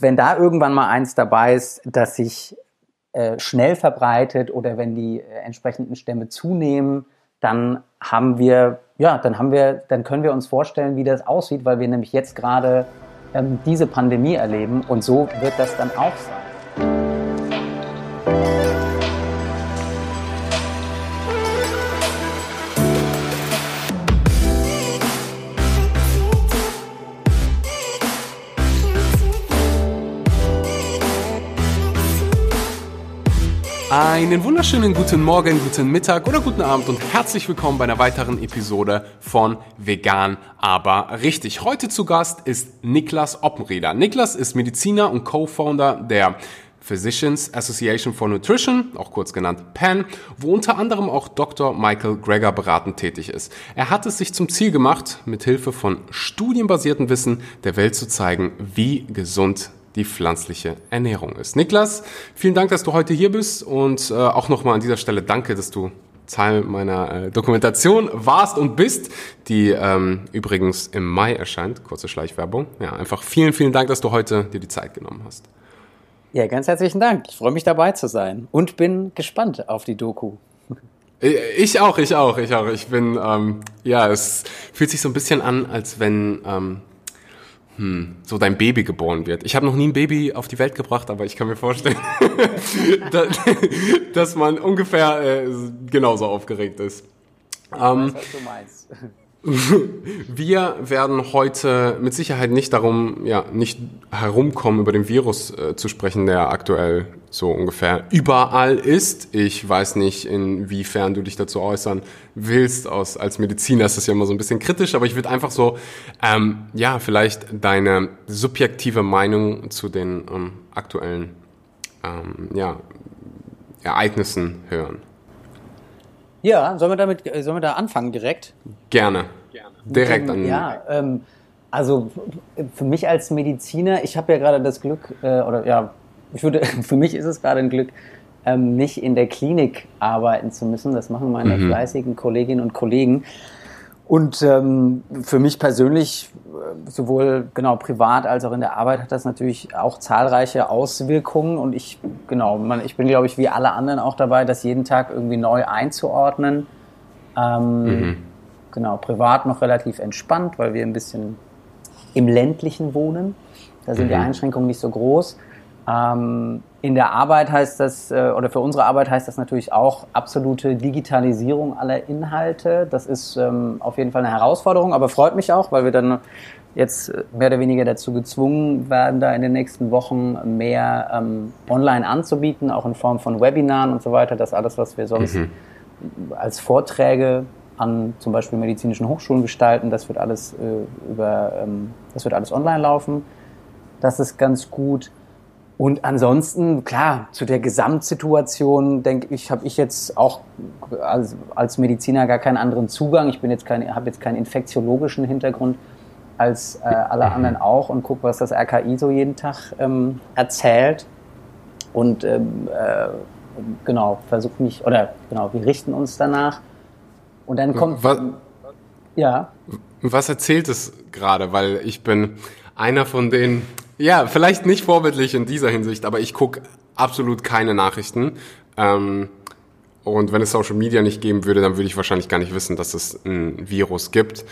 Wenn da irgendwann mal eins dabei ist, das sich äh, schnell verbreitet oder wenn die äh, entsprechenden Stämme zunehmen, dann haben wir, ja, dann haben wir, dann können wir uns vorstellen, wie das aussieht, weil wir nämlich jetzt gerade ähm, diese Pandemie erleben und so wird das dann auch sein. Einen wunderschönen guten Morgen, guten Mittag oder guten Abend und herzlich willkommen bei einer weiteren Episode von Vegan, aber richtig. Heute zu Gast ist Niklas Oppenrieder. Niklas ist Mediziner und Co-Founder der Physicians Association for Nutrition, auch kurz genannt PAN, wo unter anderem auch Dr. Michael Greger beratend tätig ist. Er hat es sich zum Ziel gemacht, mit Hilfe von studienbasiertem Wissen der Welt zu zeigen, wie gesund die pflanzliche Ernährung ist. Niklas, vielen Dank, dass du heute hier bist und äh, auch nochmal an dieser Stelle danke, dass du Teil meiner äh, Dokumentation warst und bist, die ähm, übrigens im Mai erscheint. Kurze Schleichwerbung. Ja, einfach vielen, vielen Dank, dass du heute dir die Zeit genommen hast. Ja, ganz herzlichen Dank. Ich freue mich dabei zu sein und bin gespannt auf die Doku. Ich auch, ich auch, ich auch. Ich bin, ähm, ja, es fühlt sich so ein bisschen an, als wenn ähm, hm, so dein Baby geboren wird. Ich habe noch nie ein Baby auf die Welt gebracht, aber ich kann mir vorstellen, dass man ungefähr äh, genauso aufgeregt ist. Ähm, weiß, was du meinst. Wir werden heute mit Sicherheit nicht darum, ja, nicht herumkommen, über den Virus äh, zu sprechen, der aktuell so ungefähr überall ist. Ich weiß nicht, inwiefern du dich dazu äußern willst. Aus, als Mediziner ist das ja immer so ein bisschen kritisch, aber ich würde einfach so, ähm, ja, vielleicht deine subjektive Meinung zu den ähm, aktuellen ähm, ja, Ereignissen hören. Ja, sollen wir damit, sollen wir da anfangen direkt? Gerne. Gerne. Direkt an. Ja, ähm, also für mich als Mediziner, ich habe ja gerade das Glück, äh, oder ja, ich würde, für mich ist es gerade ein Glück, ähm, nicht in der Klinik arbeiten zu müssen. Das machen meine mhm. fleißigen Kolleginnen und Kollegen. Und ähm, für mich persönlich, äh, sowohl genau privat als auch in der Arbeit, hat das natürlich auch zahlreiche Auswirkungen. Und ich, genau, man, ich bin, glaube ich, wie alle anderen auch dabei, das jeden Tag irgendwie neu einzuordnen. Ähm, mhm. Genau, privat noch relativ entspannt, weil wir ein bisschen im ländlichen wohnen. Da sind mhm. die Einschränkungen nicht so groß. Ähm, in der Arbeit heißt das, äh, oder für unsere Arbeit heißt das natürlich auch absolute Digitalisierung aller Inhalte. Das ist ähm, auf jeden Fall eine Herausforderung, aber freut mich auch, weil wir dann jetzt mehr oder weniger dazu gezwungen werden, da in den nächsten Wochen mehr ähm, online anzubieten, auch in Form von Webinaren und so weiter. Das alles, was wir sonst mhm. als Vorträge an zum Beispiel medizinischen Hochschulen gestalten, das wird alles äh, über, ähm, das wird alles online laufen. Das ist ganz gut. Und ansonsten, klar, zu der Gesamtsituation, denke ich, habe ich jetzt auch als, als Mediziner gar keinen anderen Zugang. Ich bin jetzt kein, habe jetzt keinen infektiologischen Hintergrund als äh, alle anderen auch und gucke, was das RKI so jeden Tag ähm, erzählt. Und ähm, äh, genau, versuche mich, oder genau, wir richten uns danach. Und dann kommt. Was, ja. Was erzählt es gerade? Weil ich bin einer von den ja, vielleicht nicht vorbildlich in dieser Hinsicht, aber ich gucke absolut keine Nachrichten. Ähm, und wenn es Social Media nicht geben würde, dann würde ich wahrscheinlich gar nicht wissen, dass es ein Virus gibt.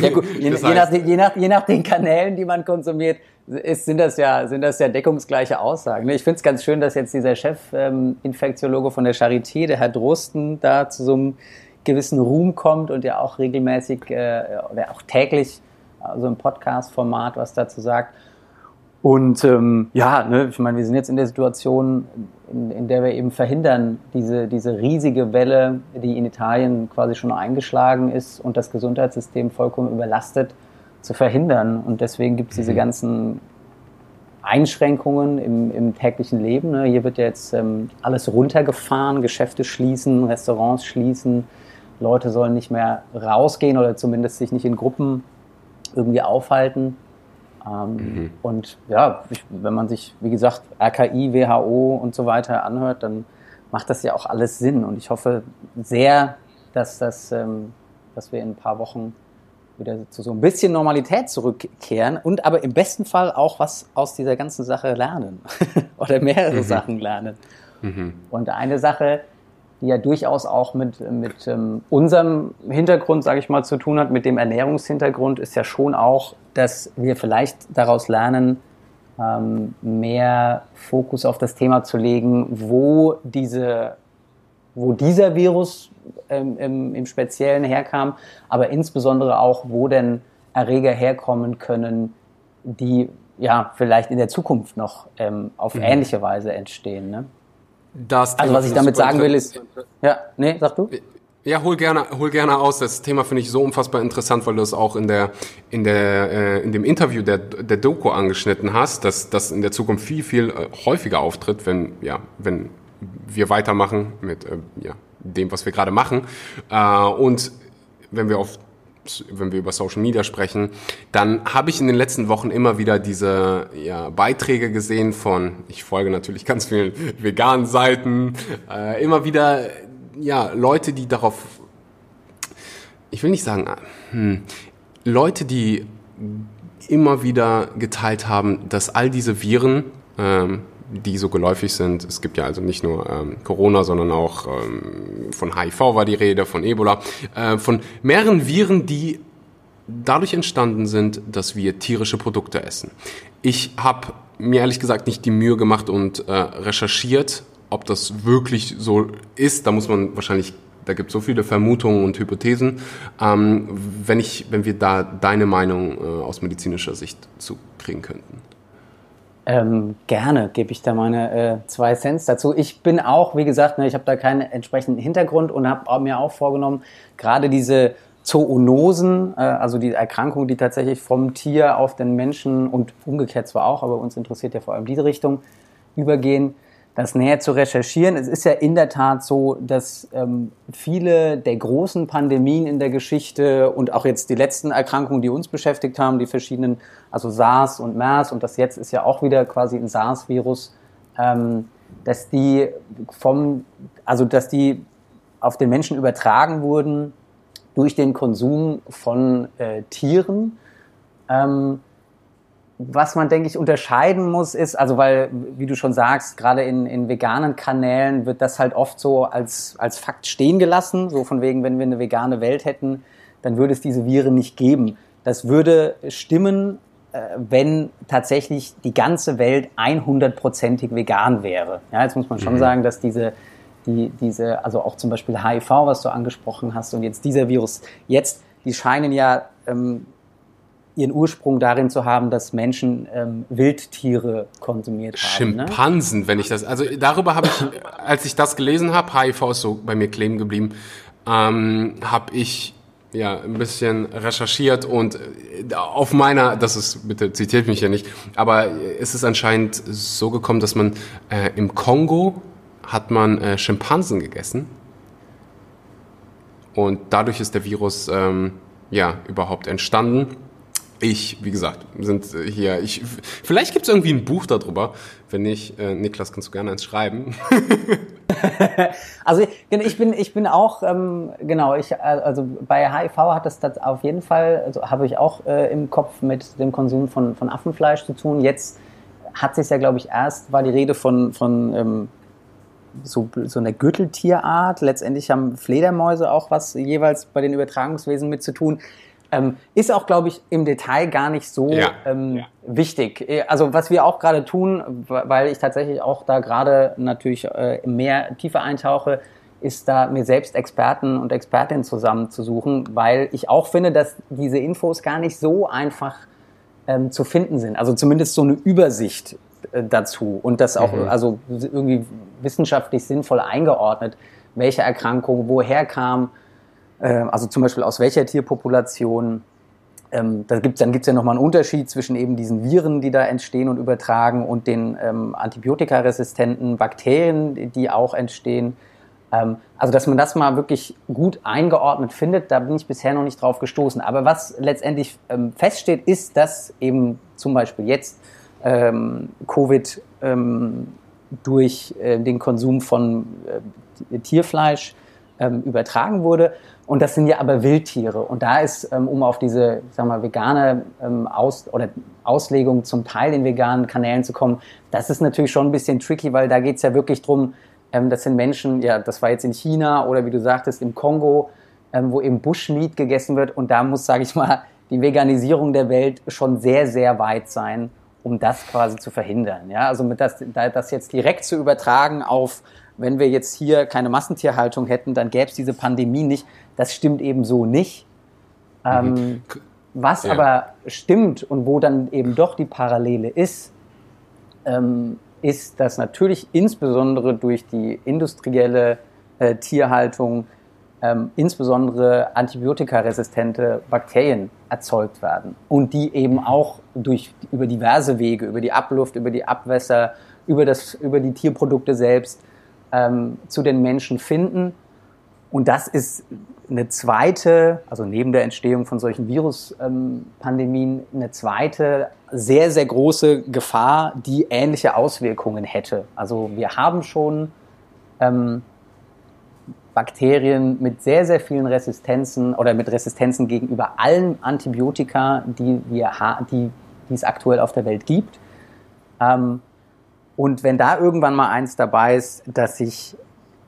Ja gut, je, je, nach, je, nach, je nach den Kanälen, die man konsumiert, ist, sind, das ja, sind das ja deckungsgleiche Aussagen. Ich finde es ganz schön, dass jetzt dieser Chef-Infektiologe ähm, von der Charité, der Herr Drosten, da zu so einem gewissen Ruhm kommt und ja auch regelmäßig äh, oder auch täglich also im Podcast-Format was dazu sagt. Und ähm, ja, ne, ich meine, wir sind jetzt in der Situation, in, in, der wir eben verhindern, diese, diese riesige Welle, die in Italien quasi schon eingeschlagen ist und das Gesundheitssystem vollkommen überlastet, zu verhindern. Und deswegen gibt es diese mhm. ganzen Einschränkungen im, im täglichen Leben. Ne? Hier wird jetzt ähm, alles runtergefahren, Geschäfte schließen, Restaurants schließen, Leute sollen nicht mehr rausgehen oder zumindest sich nicht in Gruppen irgendwie aufhalten. Ähm, mhm. Und ja, wenn man sich, wie gesagt, RKI, WHO und so weiter anhört, dann macht das ja auch alles Sinn. Und ich hoffe sehr, dass, das, ähm, dass wir in ein paar Wochen wieder zu so ein bisschen Normalität zurückkehren und aber im besten Fall auch was aus dieser ganzen Sache lernen oder mehrere mhm. Sachen lernen. Mhm. Und eine Sache, die ja durchaus auch mit, mit ähm, unserem Hintergrund, sage ich mal, zu tun hat, mit dem Ernährungshintergrund, ist ja schon auch, dass wir vielleicht daraus lernen, ähm, mehr Fokus auf das Thema zu legen, wo diese, wo dieser Virus ähm, im, im Speziellen herkam, aber insbesondere auch, wo denn Erreger herkommen können, die ja vielleicht in der Zukunft noch ähm, auf mhm. ähnliche Weise entstehen. Ne? Das also was ich damit sagen will ist, ja, nee, sag du? Ja, hol gerne, hol gerne aus. Das Thema finde ich so unfassbar interessant, weil du es auch in der, in der, äh, in dem Interview der, der Doku angeschnitten hast, dass das in der Zukunft viel, viel äh, häufiger auftritt, wenn, ja, wenn wir weitermachen mit, äh, ja, dem, was wir gerade machen. Äh, und wenn wir auf wenn wir über Social Media sprechen, dann habe ich in den letzten Wochen immer wieder diese ja, Beiträge gesehen von, ich folge natürlich ganz vielen veganen Seiten, äh, immer wieder ja Leute, die darauf, ich will nicht sagen, hm, Leute, die immer wieder geteilt haben, dass all diese Viren ähm, die so geläufig sind. Es gibt ja also nicht nur ähm, Corona, sondern auch ähm, von HIV war die Rede, von Ebola, äh, von mehreren Viren, die dadurch entstanden sind, dass wir tierische Produkte essen. Ich habe mir ehrlich gesagt nicht die Mühe gemacht und äh, recherchiert, ob das wirklich so ist. Da muss man wahrscheinlich da gibt es so viele Vermutungen und Hypothesen. Ähm, wenn, ich, wenn wir da deine Meinung äh, aus medizinischer Sicht zu kriegen könnten. Ähm, gerne gebe ich da meine äh, zwei Cents dazu. Ich bin auch, wie gesagt, ne, ich habe da keinen entsprechenden Hintergrund und habe mir auch vorgenommen, gerade diese Zoonosen, äh, also die Erkrankungen, die tatsächlich vom Tier auf den Menschen und umgekehrt zwar auch, aber uns interessiert ja vor allem diese Richtung, übergehen, das näher zu recherchieren. Es ist ja in der Tat so, dass ähm, viele der großen Pandemien in der Geschichte und auch jetzt die letzten Erkrankungen, die uns beschäftigt haben, die verschiedenen, also SARS und MERS und das jetzt ist ja auch wieder quasi ein SARS-Virus, ähm, dass die vom, also dass die auf den Menschen übertragen wurden durch den Konsum von äh, Tieren. Ähm, was man, denke ich, unterscheiden muss, ist, also weil, wie du schon sagst, gerade in, in veganen Kanälen wird das halt oft so als, als Fakt stehen gelassen, so von wegen, wenn wir eine vegane Welt hätten, dann würde es diese Viren nicht geben. Das würde stimmen, äh, wenn tatsächlich die ganze Welt 100%ig vegan wäre. Ja, jetzt muss man schon mhm. sagen, dass diese, die, diese, also auch zum Beispiel HIV, was du angesprochen hast, und jetzt dieser Virus, jetzt, die scheinen ja ähm, ihren Ursprung darin zu haben, dass Menschen ähm, Wildtiere konsumiert haben. Ne? Schimpansen, ne? wenn ich das, also darüber habe ich, als ich das gelesen habe, HIV ist so bei mir kleben geblieben, ähm, habe ich ja ein bisschen recherchiert und äh, auf meiner, das ist, bitte zitiert mich ja nicht, aber es ist anscheinend so gekommen, dass man äh, im Kongo hat man äh, Schimpansen gegessen und dadurch ist der Virus ähm, ja überhaupt entstanden ich, wie gesagt, sind hier. Ich, vielleicht gibt es irgendwie ein Buch darüber. Wenn nicht, äh, Niklas, kannst du gerne eins schreiben. also ich bin, ich bin auch, ähm, genau, ich, also bei HIV hat das, das auf jeden Fall, also habe ich auch äh, im Kopf mit dem Konsum von, von Affenfleisch zu tun. Jetzt hat sich ja, glaube ich, erst war die Rede von, von ähm, so, so einer Gürteltierart. Letztendlich haben Fledermäuse auch was jeweils bei den Übertragungswesen mit zu tun. Ähm, ist auch, glaube ich, im Detail gar nicht so ja. Ähm, ja. wichtig. Äh, also was wir auch gerade tun, weil ich tatsächlich auch da gerade natürlich äh, mehr tiefer eintauche, ist da mir selbst Experten und Expertinnen zusammenzusuchen, weil ich auch finde, dass diese Infos gar nicht so einfach ähm, zu finden sind. Also zumindest so eine Übersicht äh, dazu und das auch mhm. also irgendwie wissenschaftlich sinnvoll eingeordnet, welche Erkrankung woher kam also zum Beispiel aus welcher Tierpopulation. Ähm, da gibt's, dann gibt es ja nochmal einen Unterschied zwischen eben diesen Viren, die da entstehen und übertragen, und den ähm, antibiotikaresistenten Bakterien, die auch entstehen. Ähm, also, dass man das mal wirklich gut eingeordnet findet, da bin ich bisher noch nicht drauf gestoßen. Aber was letztendlich ähm, feststeht, ist, dass eben zum Beispiel jetzt ähm, Covid durch äh, den Konsum von äh, Tierfleisch ähm, übertragen wurde. Und das sind ja aber Wildtiere. Und da ist, ähm, um auf diese, sag mal, vegane ähm, Aus oder Auslegung zum Teil in veganen Kanälen zu kommen, das ist natürlich schon ein bisschen tricky, weil da geht es ja wirklich drum, ähm, das sind Menschen, ja, das war jetzt in China oder wie du sagtest, im Kongo, ähm, wo eben Bushmeat gegessen wird. Und da muss, sage ich mal, die Veganisierung der Welt schon sehr, sehr weit sein, um das quasi zu verhindern. Ja, also mit das, das jetzt direkt zu übertragen auf, wenn wir jetzt hier keine Massentierhaltung hätten, dann gäbe es diese Pandemie nicht. Das stimmt eben so nicht. Ähm, mhm. was ja. aber stimmt und wo dann eben doch die Parallele ist, ähm, ist, dass natürlich insbesondere durch die industrielle äh, Tierhaltung ähm, insbesondere antibiotikaresistente Bakterien erzeugt werden und die eben auch durch, über diverse Wege, über die Abluft, über die Abwässer, über, das, über die Tierprodukte selbst ähm, zu den Menschen finden. Und das ist eine zweite, also neben der Entstehung von solchen Viruspandemien, ähm, eine zweite sehr, sehr große Gefahr, die ähnliche Auswirkungen hätte. Also wir haben schon ähm, Bakterien mit sehr, sehr vielen Resistenzen oder mit Resistenzen gegenüber allen Antibiotika, die, wir die, die es aktuell auf der Welt gibt. Ähm, und wenn da irgendwann mal eins dabei ist, das sich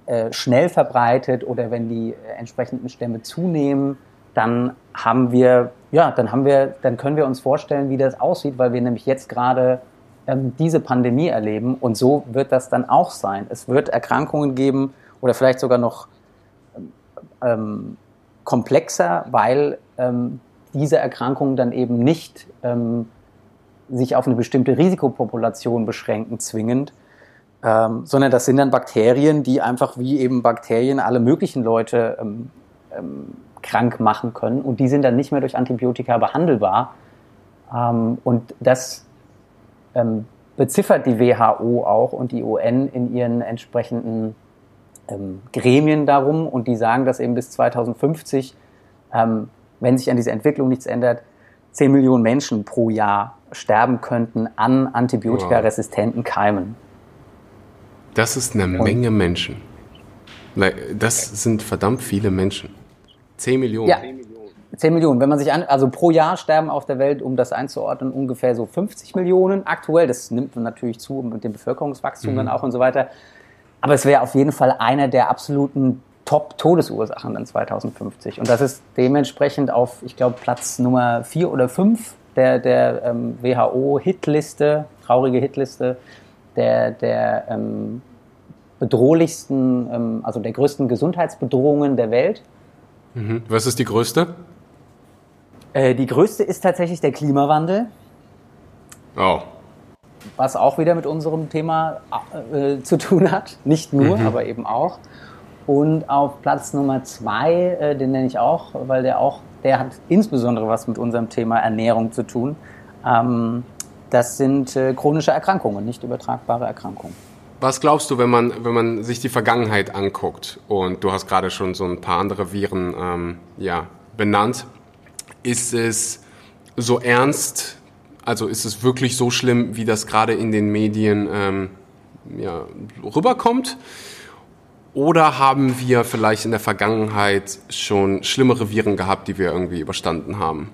äh, schnell verbreitet oder wenn die äh, entsprechenden Stämme zunehmen, dann haben wir, ja, dann haben wir, dann können wir uns vorstellen, wie das aussieht, weil wir nämlich jetzt gerade ähm, diese Pandemie erleben und so wird das dann auch sein. Es wird Erkrankungen geben oder vielleicht sogar noch ähm, komplexer, weil ähm, diese Erkrankungen dann eben nicht ähm, sich auf eine bestimmte Risikopopulation beschränken, zwingend, ähm, sondern das sind dann Bakterien, die einfach wie eben Bakterien alle möglichen Leute ähm, ähm, krank machen können und die sind dann nicht mehr durch Antibiotika behandelbar. und das beziffert die WHO auch und die UN in ihren entsprechenden ähm, Gremien darum und die sagen, dass eben bis 2050, ähm, wenn sich an dieser Entwicklung nichts ändert, 10 Millionen Menschen pro Jahr sterben könnten an antibiotikaresistenten Keimen. Das ist eine und Menge Menschen. Das sind verdammt viele Menschen. 10 Millionen. Ja. 10 Millionen. Wenn man sich an, also pro Jahr sterben auf der Welt, um das einzuordnen, ungefähr so 50 Millionen aktuell. Das nimmt natürlich zu mit dem Bevölkerungswachstum mhm. dann auch und so weiter. Aber es wäre auf jeden Fall einer der absoluten Top-Todesursachen dann 2050. Und das ist dementsprechend auf, ich glaube, Platz Nummer vier oder fünf der, der ähm, WHO-Hitliste, traurige Hitliste, der, der ähm, bedrohlichsten, ähm, also der größten Gesundheitsbedrohungen der Welt. Mhm. Was ist die größte? Äh, die größte ist tatsächlich der Klimawandel. Oh was auch wieder mit unserem Thema äh, zu tun hat. Nicht nur, mhm. aber eben auch. Und auf Platz Nummer zwei, äh, den nenne ich auch, weil der auch, der hat insbesondere was mit unserem Thema Ernährung zu tun. Ähm, das sind äh, chronische Erkrankungen, nicht übertragbare Erkrankungen. Was glaubst du, wenn man, wenn man sich die Vergangenheit anguckt und du hast gerade schon so ein paar andere Viren ähm, ja, benannt, ist es so ernst, also ist es wirklich so schlimm, wie das gerade in den Medien ähm, ja, rüberkommt? Oder haben wir vielleicht in der Vergangenheit schon schlimmere Viren gehabt, die wir irgendwie überstanden haben?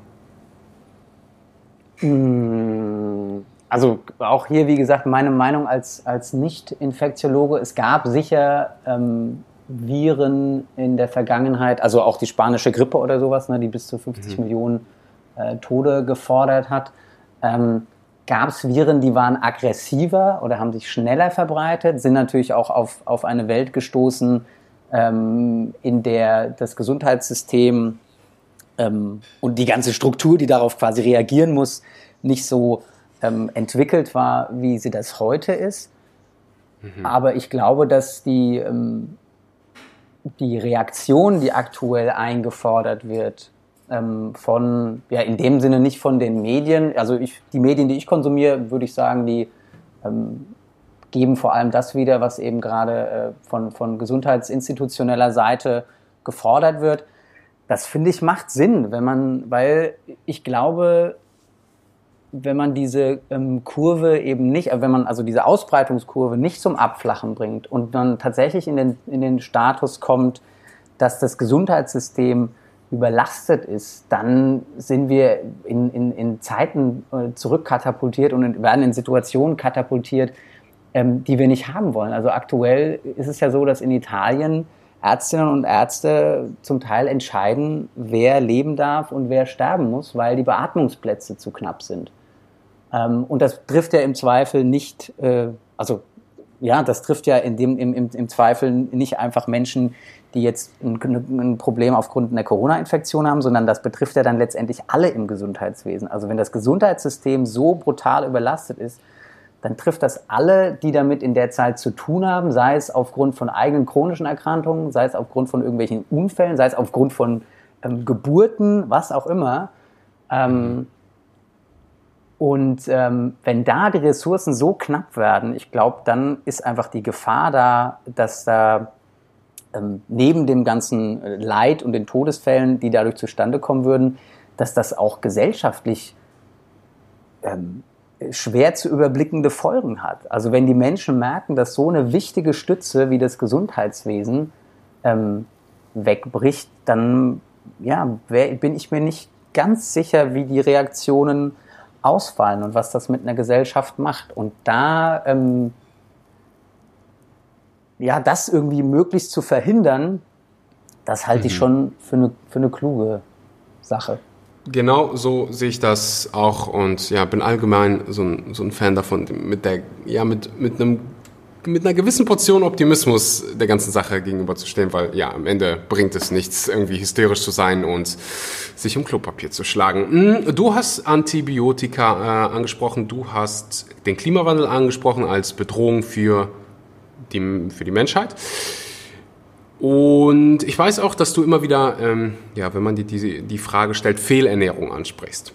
Hm, also auch hier, wie gesagt, meine Meinung als, als Nicht-Infektiologe, es gab sicher ähm, Viren in der Vergangenheit, also auch die spanische Grippe oder sowas, ne, die bis zu 50 mhm. Millionen äh, Tode gefordert hat ähm, gab es Viren, die waren aggressiver oder haben sich schneller verbreitet, sind natürlich auch auf, auf eine Welt gestoßen, ähm, in der das Gesundheitssystem ähm, und die ganze Struktur, die darauf quasi reagieren muss, nicht so ähm, entwickelt war, wie sie das heute ist. Mhm. Aber ich glaube, dass die, ähm, die Reaktion, die aktuell eingefordert wird, ähm, von, ja, in dem Sinne nicht von den Medien. Also ich, die Medien, die ich konsumiere, würde ich sagen, die ähm, geben vor allem das wieder, was eben gerade äh, von, von gesundheitsinstitutioneller Seite gefordert wird. Das finde ich macht Sinn, wenn man, weil ich glaube, wenn man diese ähm, Kurve eben nicht, äh, wenn man also diese Ausbreitungskurve nicht zum Abflachen bringt und dann tatsächlich in den, in den Status kommt, dass das Gesundheitssystem überlastet ist, dann sind wir in, in, in Zeiten äh, zurückkatapultiert und werden in Situationen katapultiert, ähm, die wir nicht haben wollen. Also aktuell ist es ja so, dass in Italien Ärztinnen und Ärzte zum Teil entscheiden, wer leben darf und wer sterben muss, weil die Beatmungsplätze zu knapp sind. Ähm, und das trifft ja im Zweifel nicht, äh, also ja, das trifft ja in dem, im, im, im Zweifel nicht einfach Menschen, die jetzt ein, ein Problem aufgrund einer Corona-Infektion haben, sondern das betrifft ja dann letztendlich alle im Gesundheitswesen. Also wenn das Gesundheitssystem so brutal überlastet ist, dann trifft das alle, die damit in der Zeit zu tun haben, sei es aufgrund von eigenen chronischen Erkrankungen, sei es aufgrund von irgendwelchen Unfällen, sei es aufgrund von ähm, Geburten, was auch immer. Ähm, und ähm, wenn da die Ressourcen so knapp werden, ich glaube, dann ist einfach die Gefahr da, dass da ähm, neben dem ganzen äh, Leid und den Todesfällen, die dadurch zustande kommen würden, dass das auch gesellschaftlich ähm, schwer zu überblickende Folgen hat. Also wenn die Menschen merken, dass so eine wichtige Stütze wie das Gesundheitswesen ähm, wegbricht, dann ja, wär, bin ich mir nicht ganz sicher, wie die Reaktionen ausfallen und was das mit einer Gesellschaft macht. Und da ähm, ja, das irgendwie möglichst zu verhindern, das halte ich mhm. schon für eine, für eine kluge Sache. Genau so sehe ich das auch und ja, bin allgemein so ein, so ein Fan davon, mit der, ja, mit, mit einem mit einer gewissen Portion Optimismus der ganzen Sache gegenüberzustehen, weil ja, am Ende bringt es nichts, irgendwie hysterisch zu sein und sich um Klopapier zu schlagen. Hm, du hast Antibiotika äh, angesprochen, du hast den Klimawandel angesprochen als Bedrohung für die, für die Menschheit. Und ich weiß auch, dass du immer wieder, ähm, ja, wenn man dir die, die Frage stellt, Fehlernährung ansprichst.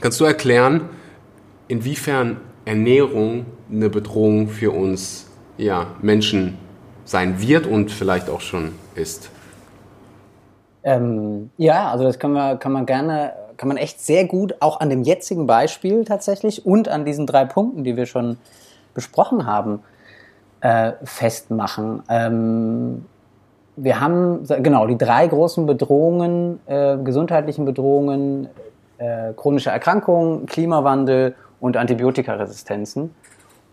Kannst du erklären, inwiefern Ernährung eine Bedrohung für uns ja, Menschen sein wird und vielleicht auch schon ist? Ähm, ja, also das kann man, kann man gerne, kann man echt sehr gut auch an dem jetzigen Beispiel tatsächlich und an diesen drei Punkten, die wir schon besprochen haben, äh, festmachen. Ähm, wir haben genau die drei großen Bedrohungen, äh, gesundheitlichen Bedrohungen, äh, chronische Erkrankungen, Klimawandel und Antibiotikaresistenzen.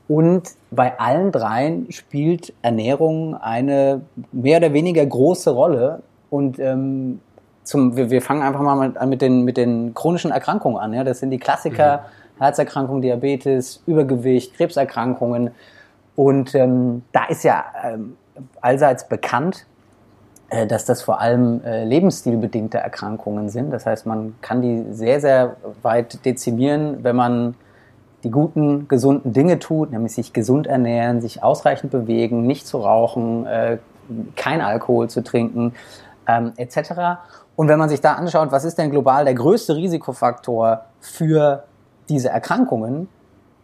Und bei allen dreien spielt Ernährung eine mehr oder weniger große Rolle. Und ähm, zum, wir, wir fangen einfach mal mit, mit, den, mit den chronischen Erkrankungen an. Ja? Das sind die Klassiker, mhm. Herzerkrankung, Diabetes, Übergewicht, Krebserkrankungen. Und ähm, da ist ja ähm, allseits bekannt, äh, dass das vor allem äh, lebensstilbedingte Erkrankungen sind. Das heißt, man kann die sehr, sehr weit dezimieren, wenn man die guten, gesunden Dinge tut, nämlich sich gesund ernähren, sich ausreichend bewegen, nicht zu rauchen, äh, kein Alkohol zu trinken, ähm, etc. Und wenn man sich da anschaut, was ist denn global der größte Risikofaktor für diese Erkrankungen,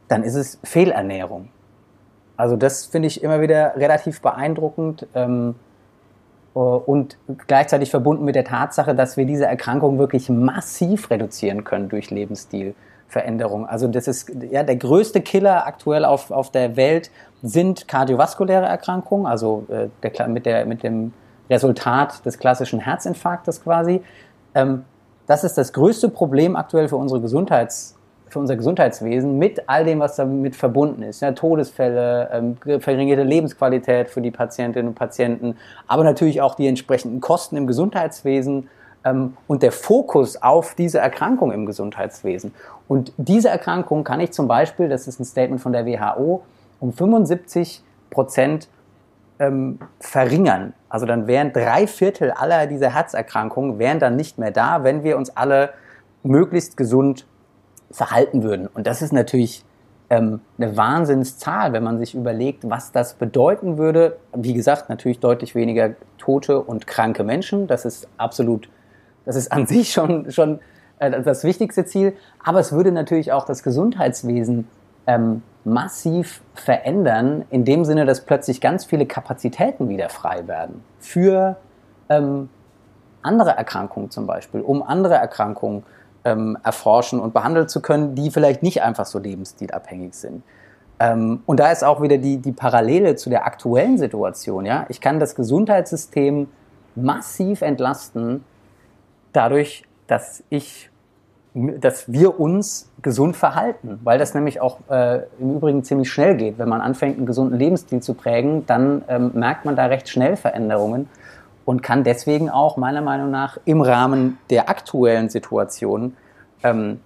dann ist es Fehlernährung. Also das finde ich immer wieder relativ beeindruckend. Ähm, äh, und gleichzeitig verbunden mit der Tatsache, dass wir diese Erkrankung wirklich massiv reduzieren können durch Lebensstilveränderung. Also das ist ja der größte Killer aktuell auf, auf der Welt sind kardiovaskuläre Erkrankungen, also äh, der, mit, der, mit dem Resultat des klassischen Herzinfarktes quasi. Ähm, das ist das größte Problem aktuell für unsere Gesundheits für unser Gesundheitswesen mit all dem, was damit verbunden ist. Ja, Todesfälle, ähm, verringerte Lebensqualität für die Patientinnen und Patienten, aber natürlich auch die entsprechenden Kosten im Gesundheitswesen und der Fokus auf diese Erkrankung im Gesundheitswesen. Und diese Erkrankung kann ich zum Beispiel, das ist ein Statement von der WHO, um 75 Prozent ähm, verringern. Also dann wären drei Viertel aller dieser Herzerkrankungen wären dann nicht mehr da, wenn wir uns alle möglichst gesund verhalten würden. Und das ist natürlich ähm, eine Wahnsinnszahl, wenn man sich überlegt, was das bedeuten würde. Wie gesagt, natürlich deutlich weniger tote und kranke Menschen. Das ist absolut, das ist an sich schon, schon äh, das wichtigste Ziel. Aber es würde natürlich auch das Gesundheitswesen ähm, massiv verändern, in dem Sinne, dass plötzlich ganz viele Kapazitäten wieder frei werden für ähm, andere Erkrankungen zum Beispiel, um andere Erkrankungen ähm, erforschen und behandeln zu können, die vielleicht nicht einfach so lebensstilabhängig sind. Ähm, und da ist auch wieder die, die Parallele zu der aktuellen Situation. Ja? Ich kann das Gesundheitssystem massiv entlasten, dadurch, dass ich, dass wir uns gesund verhalten, weil das nämlich auch äh, im Übrigen ziemlich schnell geht. Wenn man anfängt, einen gesunden Lebensstil zu prägen, dann ähm, merkt man da recht schnell Veränderungen und kann deswegen auch meiner Meinung nach im Rahmen der aktuellen Situation ähm,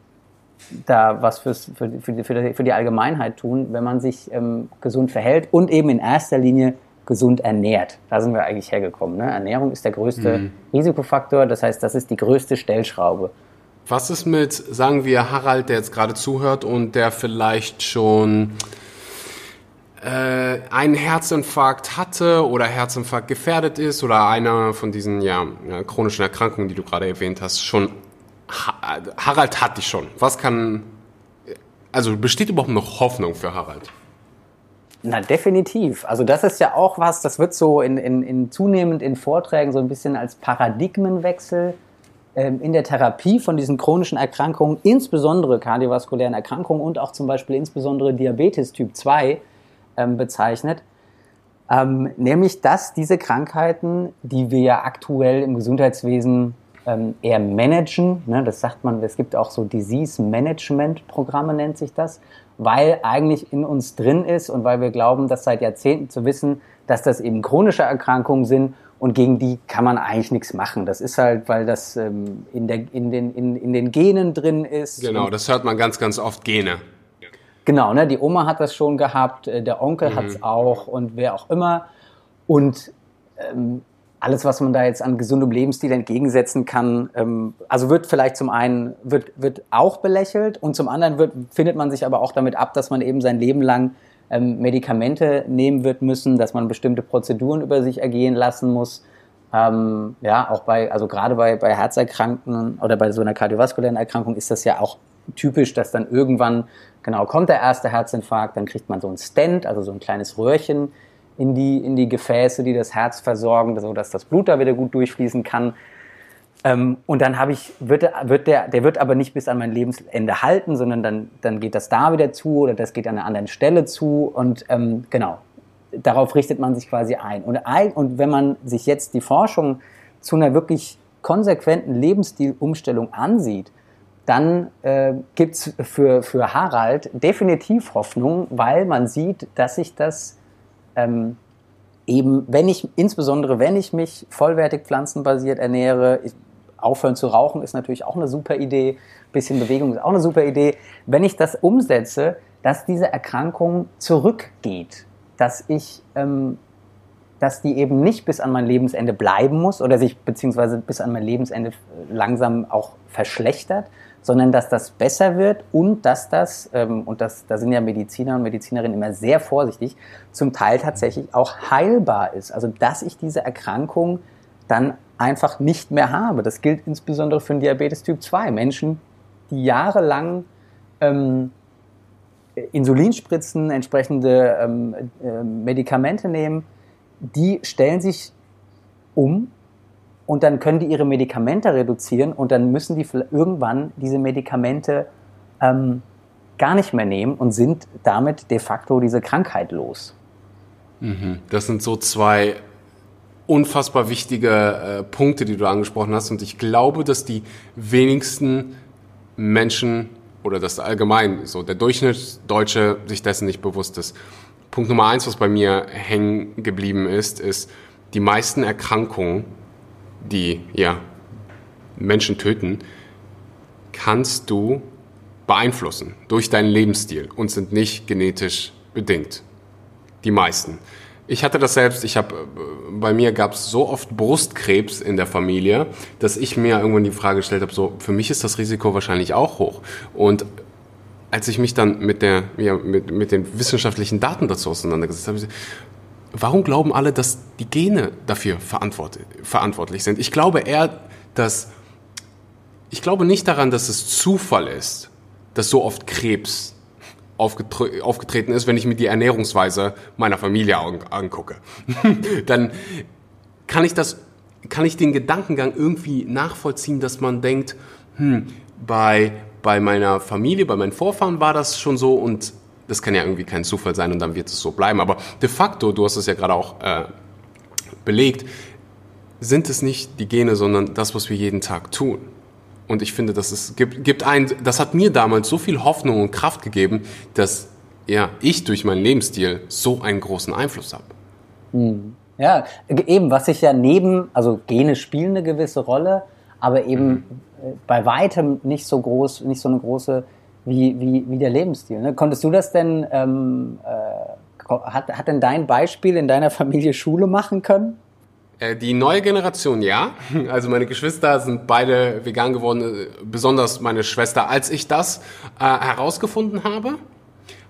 da was fürs, für, für, die, für, die, Allgemeinheit tun, wenn man sich ähm, gesund verhält und eben in erster Linie gesund ernährt. Da sind wir eigentlich hergekommen. Ne? Ernährung ist der größte mhm. Risikofaktor, das heißt, das ist die größte Stellschraube. Was ist mit, sagen wir, Harald, der jetzt gerade zuhört und der vielleicht schon äh, einen Herzinfarkt hatte oder Herzinfarkt gefährdet ist oder einer von diesen ja, chronischen Erkrankungen, die du gerade erwähnt hast, schon Harald hat dich schon. Was kann also besteht überhaupt noch Hoffnung für Harald? Na, definitiv. Also das ist ja auch was, das wird so in, in, in zunehmend in Vorträgen so ein bisschen als Paradigmenwechsel ähm, in der Therapie von diesen chronischen Erkrankungen, insbesondere kardiovaskulären Erkrankungen und auch zum Beispiel insbesondere Diabetes Typ 2 ähm, bezeichnet. Ähm, nämlich, dass diese Krankheiten, die wir ja aktuell im Gesundheitswesen ähm, eher managen, ne, das sagt man, es gibt auch so Disease Management Programme, nennt sich das, weil eigentlich in uns drin ist und weil wir glauben, das seit Jahrzehnten zu wissen, dass das eben chronische Erkrankungen sind und gegen die kann man eigentlich nichts machen. Das ist halt, weil das ähm, in, der, in, den, in, in den Genen drin ist. Genau, das hört man ganz, ganz oft, Gene. Genau, ne, die Oma hat das schon gehabt, äh, der Onkel mhm. hat es auch und wer auch immer. Und ähm, alles, was man da jetzt an gesundem Lebensstil entgegensetzen kann, ähm, also wird vielleicht zum einen wird, wird auch belächelt und zum anderen wird, findet man sich aber auch damit ab, dass man eben sein Leben lang ähm, Medikamente nehmen wird müssen, dass man bestimmte Prozeduren über sich ergehen lassen muss. Ähm, ja, auch bei, also gerade bei, bei Herzerkrankten oder bei so einer kardiovaskulären Erkrankung ist das ja auch typisch, dass dann irgendwann, genau, kommt der erste Herzinfarkt, dann kriegt man so ein Stent, also so ein kleines Röhrchen in die, in die Gefäße, die das Herz versorgen, sodass das Blut da wieder gut durchfließen kann. Ähm, und dann habe ich, wird, wird der, der wird aber nicht bis an mein Lebensende halten, sondern dann, dann geht das da wieder zu oder das geht an einer anderen Stelle zu und ähm, genau, darauf richtet man sich quasi ein. Und, ein. und wenn man sich jetzt die Forschung zu einer wirklich konsequenten Lebensstilumstellung ansieht, dann äh, gibt es für, für Harald definitiv Hoffnung, weil man sieht, dass sich das ähm, eben, wenn ich, insbesondere wenn ich mich vollwertig pflanzenbasiert ernähre, ich, aufhören zu rauchen ist natürlich auch eine super Idee, bisschen Bewegung ist auch eine super Idee. Wenn ich das umsetze, dass diese Erkrankung zurückgeht, dass ich, ähm, dass die eben nicht bis an mein Lebensende bleiben muss oder sich beziehungsweise bis an mein Lebensende langsam auch verschlechtert, sondern dass das besser wird und dass das, ähm, und das, da sind ja Mediziner und Medizinerinnen immer sehr vorsichtig, zum Teil tatsächlich auch heilbar ist. Also dass ich diese Erkrankung dann einfach nicht mehr habe. Das gilt insbesondere für den Diabetes Typ 2. Menschen, die jahrelang ähm, Insulinspritzen, entsprechende ähm, äh, Medikamente nehmen, die stellen sich um und dann können die ihre Medikamente reduzieren und dann müssen die irgendwann diese Medikamente ähm, gar nicht mehr nehmen und sind damit de facto diese Krankheit los. Mhm. Das sind so zwei unfassbar wichtige äh, Punkte, die du angesprochen hast. Und ich glaube, dass die wenigsten Menschen oder das allgemein, so der Durchschnittsdeutsche sich dessen nicht bewusst ist. Punkt Nummer eins, was bei mir hängen geblieben ist, ist, die meisten Erkrankungen, die ja Menschen töten, kannst du beeinflussen durch deinen Lebensstil und sind nicht genetisch bedingt. Die meisten. Ich hatte das selbst, ich habe, bei mir gab es so oft Brustkrebs in der Familie, dass ich mir irgendwann die Frage gestellt habe, so, für mich ist das Risiko wahrscheinlich auch hoch. Und als ich mich dann mit, der, ja, mit, mit den wissenschaftlichen Daten dazu auseinandergesetzt habe, warum glauben alle, dass die Gene dafür verantwortlich sind? Ich glaube eher, dass, ich glaube nicht daran, dass es Zufall ist, dass so oft Krebs aufgetreten ist, wenn ich mir die Ernährungsweise meiner Familie angucke. Dann kann ich das, kann ich den Gedankengang irgendwie nachvollziehen, dass man denkt, hm, bei, bei meiner Familie, bei meinen Vorfahren war das schon so und das kann ja irgendwie kein Zufall sein und dann wird es so bleiben. Aber de facto, du hast es ja gerade auch äh, belegt, sind es nicht die Gene, sondern das, was wir jeden Tag tun. Und ich finde, das ist, gibt, gibt ein, das hat mir damals so viel Hoffnung und Kraft gegeben, dass ja, ich durch meinen Lebensstil so einen großen Einfluss habe. Mhm. Ja, eben, was sich ja neben, also Gene spielen eine gewisse Rolle, aber eben mhm. bei weitem nicht so groß, nicht so eine große wie, wie, wie der Lebensstil. Ne? Konntest du das denn, ähm, äh, hat, hat denn dein Beispiel in deiner Familie Schule machen können? Äh, die neue Generation, ja. Also meine Geschwister sind beide vegan geworden, äh, besonders meine Schwester. Als ich das äh, herausgefunden habe,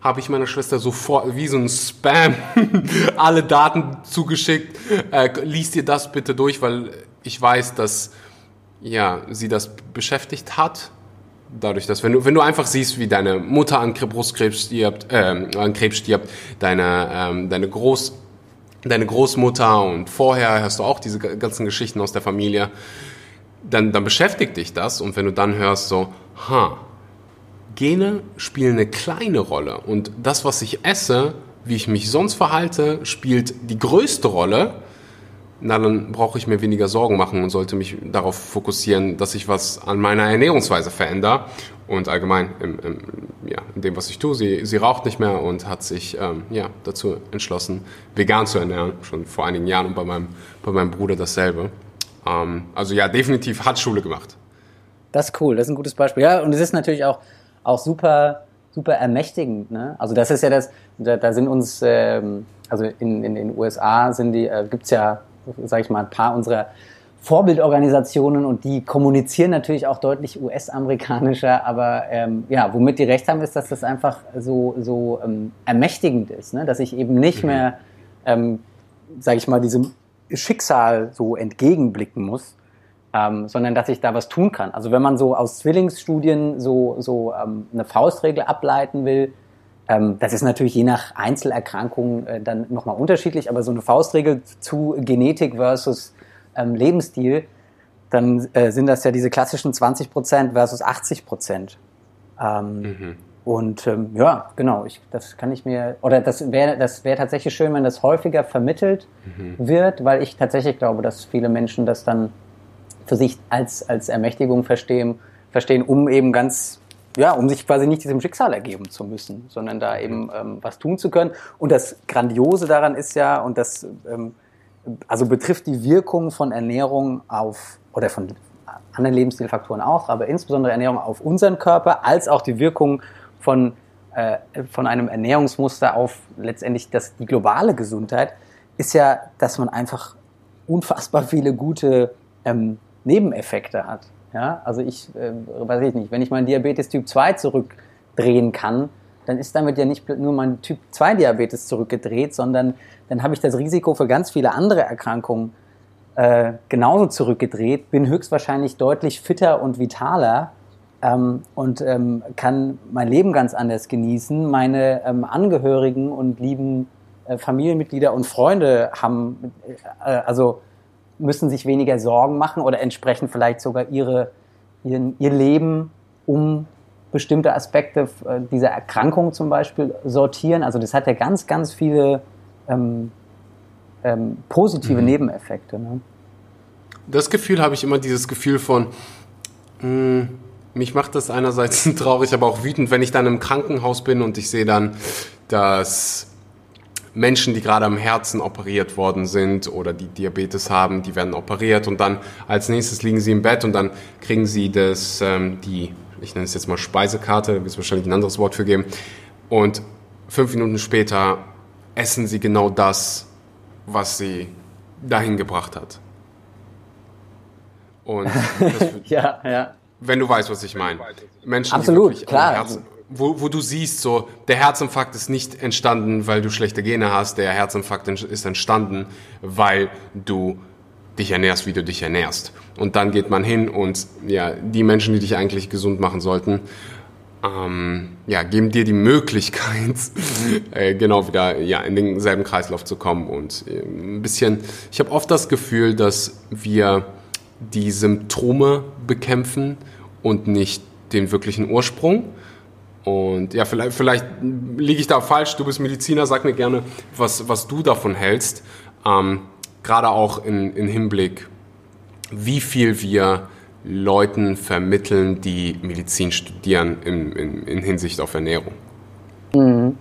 habe ich meiner Schwester sofort wie so ein Spam alle Daten zugeschickt. Äh, lies dir das bitte durch, weil ich weiß, dass ja, sie das beschäftigt hat. Dadurch, dass wenn du, wenn du einfach siehst, wie deine Mutter an Brustkrebs stirbt, äh, an Krebs stirbt, deine, ähm, deine Groß, deine Großmutter und vorher hast du auch diese ganzen Geschichten aus der Familie, dann, dann beschäftigt dich das und wenn du dann hörst so, ha, Gene spielen eine kleine Rolle und das, was ich esse, wie ich mich sonst verhalte, spielt die größte Rolle, na, dann brauche ich mir weniger Sorgen machen und sollte mich darauf fokussieren, dass ich was an meiner Ernährungsweise verändere. Und allgemein im, im, ja, in dem, was ich tue, sie, sie raucht nicht mehr und hat sich ähm, ja, dazu entschlossen, vegan zu ernähren, schon vor einigen Jahren und bei meinem, bei meinem Bruder dasselbe. Ähm, also ja, definitiv hat Schule gemacht. Das ist cool, das ist ein gutes Beispiel. Ja, und es ist natürlich auch auch super, super ermächtigend. Ne? Also das ist ja das, da, da sind uns, ähm, also in, in den USA sind die, äh, ja, sage ich mal, ein paar unserer Vorbildorganisationen und die kommunizieren natürlich auch deutlich US-amerikanischer, aber ähm, ja, womit die recht haben, ist, dass das einfach so, so ähm, ermächtigend ist, ne? dass ich eben nicht mhm. mehr, ähm, sage ich mal, diesem Schicksal so entgegenblicken muss, ähm, sondern dass ich da was tun kann. Also wenn man so aus Zwillingsstudien so, so ähm, eine Faustregel ableiten will, das ist natürlich je nach Einzelerkrankung äh, dann nochmal unterschiedlich, aber so eine Faustregel zu Genetik versus ähm, Lebensstil, dann äh, sind das ja diese klassischen 20 Prozent versus 80 Prozent. Ähm, mhm. Und ähm, ja, genau, ich, das kann ich mir, oder das wäre das wäre tatsächlich schön, wenn das häufiger vermittelt mhm. wird, weil ich tatsächlich glaube, dass viele Menschen das dann für sich als, als Ermächtigung verstehen, verstehen, um eben ganz, ja, um sich quasi nicht diesem Schicksal ergeben zu müssen, sondern da eben ähm, was tun zu können. Und das Grandiose daran ist ja, und das ähm, also betrifft die Wirkung von Ernährung auf, oder von anderen Lebensstilfaktoren auch, aber insbesondere Ernährung auf unseren Körper, als auch die Wirkung von, äh, von einem Ernährungsmuster auf letztendlich das, die globale Gesundheit, ist ja, dass man einfach unfassbar viele gute ähm, Nebeneffekte hat. Ja, also ich, äh, weiß ich nicht, wenn ich meinen Diabetes Typ 2 zurückdrehen kann, dann ist damit ja nicht nur mein Typ 2 Diabetes zurückgedreht, sondern dann habe ich das Risiko für ganz viele andere Erkrankungen äh, genauso zurückgedreht, bin höchstwahrscheinlich deutlich fitter und vitaler ähm, und ähm, kann mein Leben ganz anders genießen. Meine ähm, Angehörigen und lieben äh, Familienmitglieder und Freunde haben, äh, also müssen sich weniger Sorgen machen oder entsprechend vielleicht sogar ihre, ihren, ihr Leben um bestimmte Aspekte äh, dieser Erkrankung zum Beispiel sortieren. Also das hat ja ganz, ganz viele ähm, ähm, positive mhm. Nebeneffekte. Ne? Das Gefühl habe ich immer dieses Gefühl von, mh, hm, mich macht das einerseits traurig, aber auch wütend, wenn ich dann im Krankenhaus bin und ich sehe dann, dass Menschen, die gerade am Herzen operiert worden sind oder die Diabetes haben, die werden operiert und dann als nächstes liegen sie im Bett und dann kriegen sie das, ähm, die, ich nenne es jetzt mal Speisekarte, da wird es wahrscheinlich ein anderes Wort für geben. Und fünf Minuten später essen sie genau das, was sie dahin gebracht hat. Und das, ja, ja. Wenn du weißt, was ich meine. Menschen, Absolut, die klar. Herzen, wo, wo du siehst, so, der Herzinfarkt ist nicht entstanden, weil du schlechte Gene hast, der Herzinfarkt ist entstanden, weil du dich ernährst, wie du dich ernährst. Und dann geht man hin und ja, die Menschen, die dich eigentlich gesund machen sollten, ähm, ja, geben dir die Möglichkeit, äh, genau wieder ja, in denselben Kreislauf zu kommen. Und äh, ein bisschen, ich habe oft das Gefühl, dass wir die Symptome bekämpfen und nicht den wirklichen Ursprung. Und ja, vielleicht, vielleicht liege ich da falsch. Du bist Mediziner, sag mir gerne, was, was du davon hältst. Ähm, Gerade auch in, in Hinblick wie viel wir Leuten vermitteln, die Medizin studieren in, in, in Hinsicht auf Ernährung? Mhm.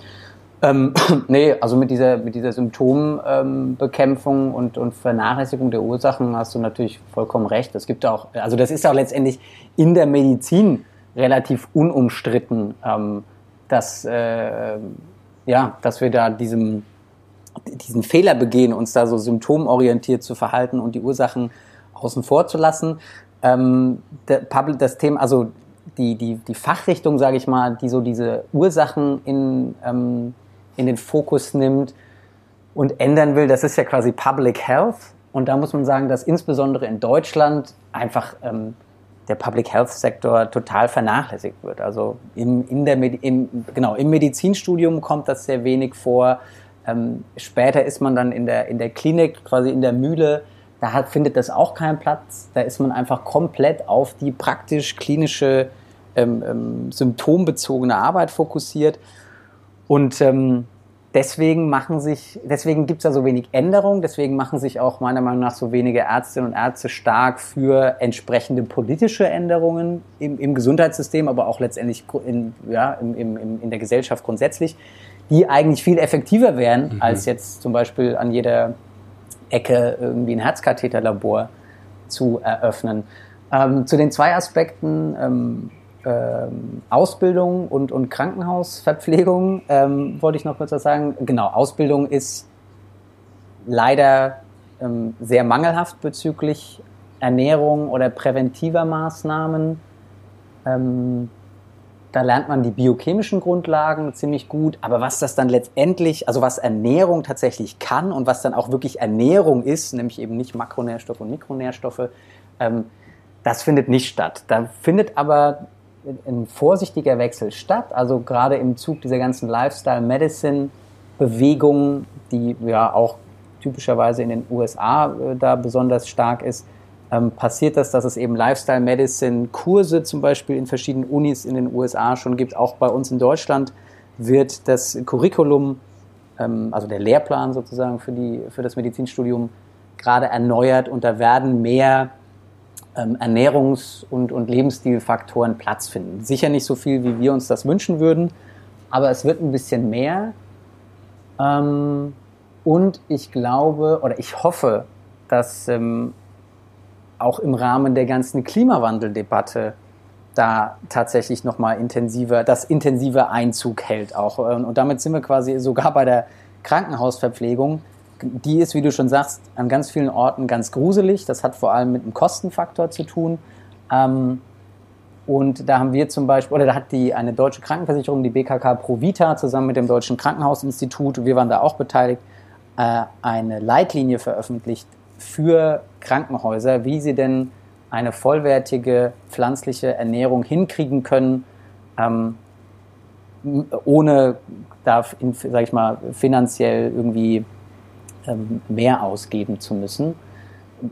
Ähm, nee, also mit dieser, mit dieser Symptombekämpfung ähm, und, und Vernachlässigung der Ursachen hast du natürlich vollkommen recht. Es gibt auch, also das ist auch letztendlich in der Medizin relativ unumstritten, ähm, dass, äh, ja, dass wir da diesem, diesen Fehler begehen, uns da so symptomorientiert zu verhalten und die Ursachen außen vor zu lassen. Ähm, das Thema, also die, die, die Fachrichtung, sage ich mal, die so diese Ursachen in, ähm, in den Fokus nimmt und ändern will, das ist ja quasi Public Health. Und da muss man sagen, dass insbesondere in Deutschland einfach ähm, der Public Health Sektor total vernachlässigt wird. Also im, in der, im, genau, im Medizinstudium kommt das sehr wenig vor. Ähm, später ist man dann in der, in der Klinik, quasi in der Mühle, da hat, findet das auch keinen Platz. Da ist man einfach komplett auf die praktisch klinische, ähm, ähm, symptombezogene Arbeit fokussiert. Und ähm, deswegen machen sich, deswegen gibt es da so wenig Änderungen, deswegen machen sich auch meiner Meinung nach so wenige Ärztinnen und Ärzte stark für entsprechende politische Änderungen im, im Gesundheitssystem, aber auch letztendlich in, ja, im, im, in der Gesellschaft grundsätzlich, die eigentlich viel effektiver wären, mhm. als jetzt zum Beispiel an jeder Ecke irgendwie ein Herzkatheterlabor zu eröffnen. Ähm, zu den zwei Aspekten, ähm, ähm, Ausbildung und, und Krankenhausverpflegung ähm, wollte ich noch kurz was sagen. Genau, Ausbildung ist leider ähm, sehr mangelhaft bezüglich Ernährung oder präventiver Maßnahmen. Ähm, da lernt man die biochemischen Grundlagen ziemlich gut, aber was das dann letztendlich, also was Ernährung tatsächlich kann und was dann auch wirklich Ernährung ist, nämlich eben nicht Makronährstoffe und Mikronährstoffe, ähm, das findet nicht statt. Da findet aber ein vorsichtiger Wechsel statt. Also gerade im Zug dieser ganzen Lifestyle-Medicine-Bewegung, die ja auch typischerweise in den USA äh, da besonders stark ist, ähm, passiert das, dass es eben Lifestyle-Medicine-Kurse zum Beispiel in verschiedenen Unis in den USA schon gibt. Auch bei uns in Deutschland wird das Curriculum, ähm, also der Lehrplan sozusagen für, die, für das Medizinstudium, gerade erneuert und da werden mehr ähm, Ernährungs- und, und Lebensstilfaktoren Platz finden. Sicher nicht so viel, wie wir uns das wünschen würden, aber es wird ein bisschen mehr. Ähm, und ich glaube oder ich hoffe, dass ähm, auch im Rahmen der ganzen Klimawandeldebatte da tatsächlich nochmal intensiver, das intensiver Einzug hält auch. Und damit sind wir quasi sogar bei der Krankenhausverpflegung die ist, wie du schon sagst, an ganz vielen Orten ganz gruselig. Das hat vor allem mit dem Kostenfaktor zu tun. Ähm, und da haben wir zum Beispiel, oder da hat die eine deutsche Krankenversicherung, die BKK Provita, zusammen mit dem Deutschen Krankenhausinstitut, wir waren da auch beteiligt, äh, eine Leitlinie veröffentlicht für Krankenhäuser, wie sie denn eine vollwertige pflanzliche Ernährung hinkriegen können, ähm, ohne da, sag ich mal, finanziell irgendwie mehr ausgeben zu müssen.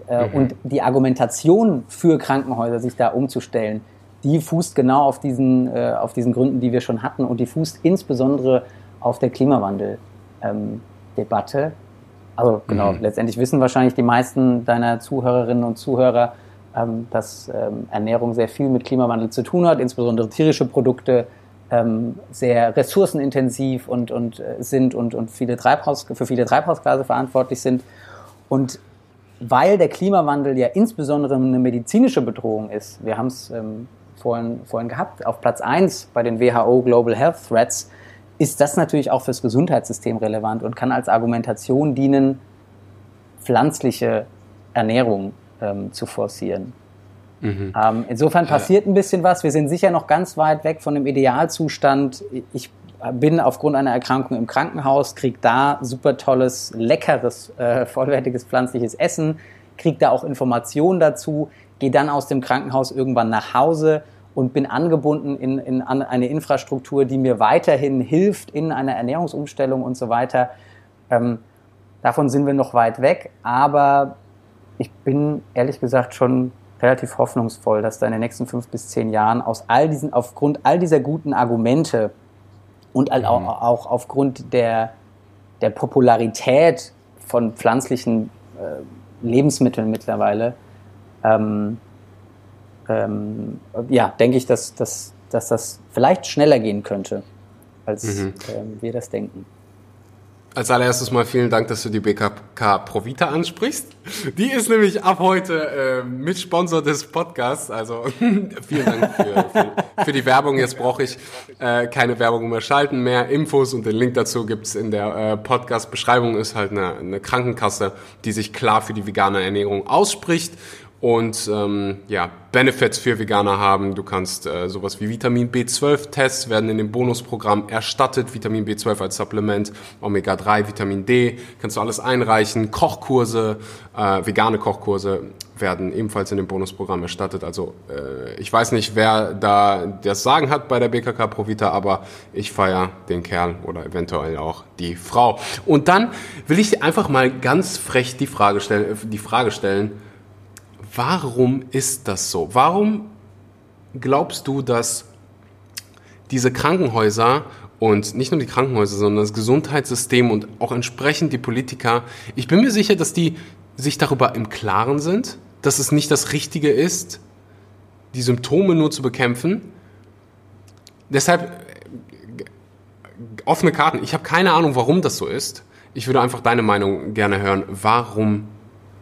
Äh, mhm. Und die Argumentation für Krankenhäuser, sich da umzustellen, die fußt genau auf diesen, äh, auf diesen Gründen, die wir schon hatten und die fußt insbesondere auf der Klimawandel-Debatte. Ähm, also genau, mhm. letztendlich wissen wahrscheinlich die meisten deiner Zuhörerinnen und Zuhörer, ähm, dass ähm, Ernährung sehr viel mit Klimawandel zu tun hat, insbesondere tierische Produkte, ähm, sehr ressourcenintensiv und, und äh, sind und, und viele Treibhaus, für viele Treibhausgase verantwortlich sind. Und weil der Klimawandel ja insbesondere eine medizinische Bedrohung ist, wir haben es ähm, vorhin, vorhin gehabt, auf Platz 1 bei den WHO Global Health Threats, ist das natürlich auch fürs Gesundheitssystem relevant und kann als Argumentation dienen, pflanzliche Ernährung ähm, zu forcieren. Mhm. Ähm, insofern passiert ein bisschen was. Wir sind sicher noch ganz weit weg von dem Idealzustand. Ich bin aufgrund einer Erkrankung im Krankenhaus, kriege da super tolles, leckeres, äh, vollwertiges pflanzliches Essen, kriege da auch Informationen dazu, gehe dann aus dem Krankenhaus irgendwann nach Hause und bin angebunden in, in eine Infrastruktur, die mir weiterhin hilft in einer Ernährungsumstellung und so weiter. Ähm, davon sind wir noch weit weg, aber ich bin ehrlich gesagt schon relativ hoffnungsvoll, dass da in den nächsten fünf bis zehn Jahren aus all diesen, aufgrund all dieser guten Argumente und mhm. auch, auch, aufgrund der, der Popularität von pflanzlichen äh, Lebensmitteln mittlerweile, ähm, ähm, ja, denke ich, dass, dass, dass das vielleicht schneller gehen könnte, als mhm. ähm, wir das denken. Als allererstes mal vielen Dank, dass du die BKK Provita ansprichst. Die ist nämlich ab heute äh, Mitsponsor des Podcasts. Also vielen Dank für, für, für, die Werbung. Jetzt brauche ich äh, keine Werbung mehr schalten mehr. Infos und den Link dazu gibt's in der äh, Podcast-Beschreibung. Ist halt eine, eine Krankenkasse, die sich klar für die vegane Ernährung ausspricht und ähm, ja, Benefits für Veganer haben. Du kannst äh, sowas wie Vitamin B12-Tests werden in dem Bonusprogramm erstattet. Vitamin B12 als Supplement, Omega-3, Vitamin D, kannst du alles einreichen. Kochkurse, äh, vegane Kochkurse werden ebenfalls in dem Bonusprogramm erstattet. Also äh, ich weiß nicht, wer da das Sagen hat bei der BKK Provita, aber ich feiere den Kerl oder eventuell auch die Frau. Und dann will ich einfach mal ganz frech die Frage stellen, die Frage stellen Warum ist das so? Warum glaubst du, dass diese Krankenhäuser und nicht nur die Krankenhäuser, sondern das Gesundheitssystem und auch entsprechend die Politiker, ich bin mir sicher, dass die sich darüber im Klaren sind, dass es nicht das Richtige ist, die Symptome nur zu bekämpfen. Deshalb äh, offene Karten. Ich habe keine Ahnung, warum das so ist. Ich würde einfach deine Meinung gerne hören. Warum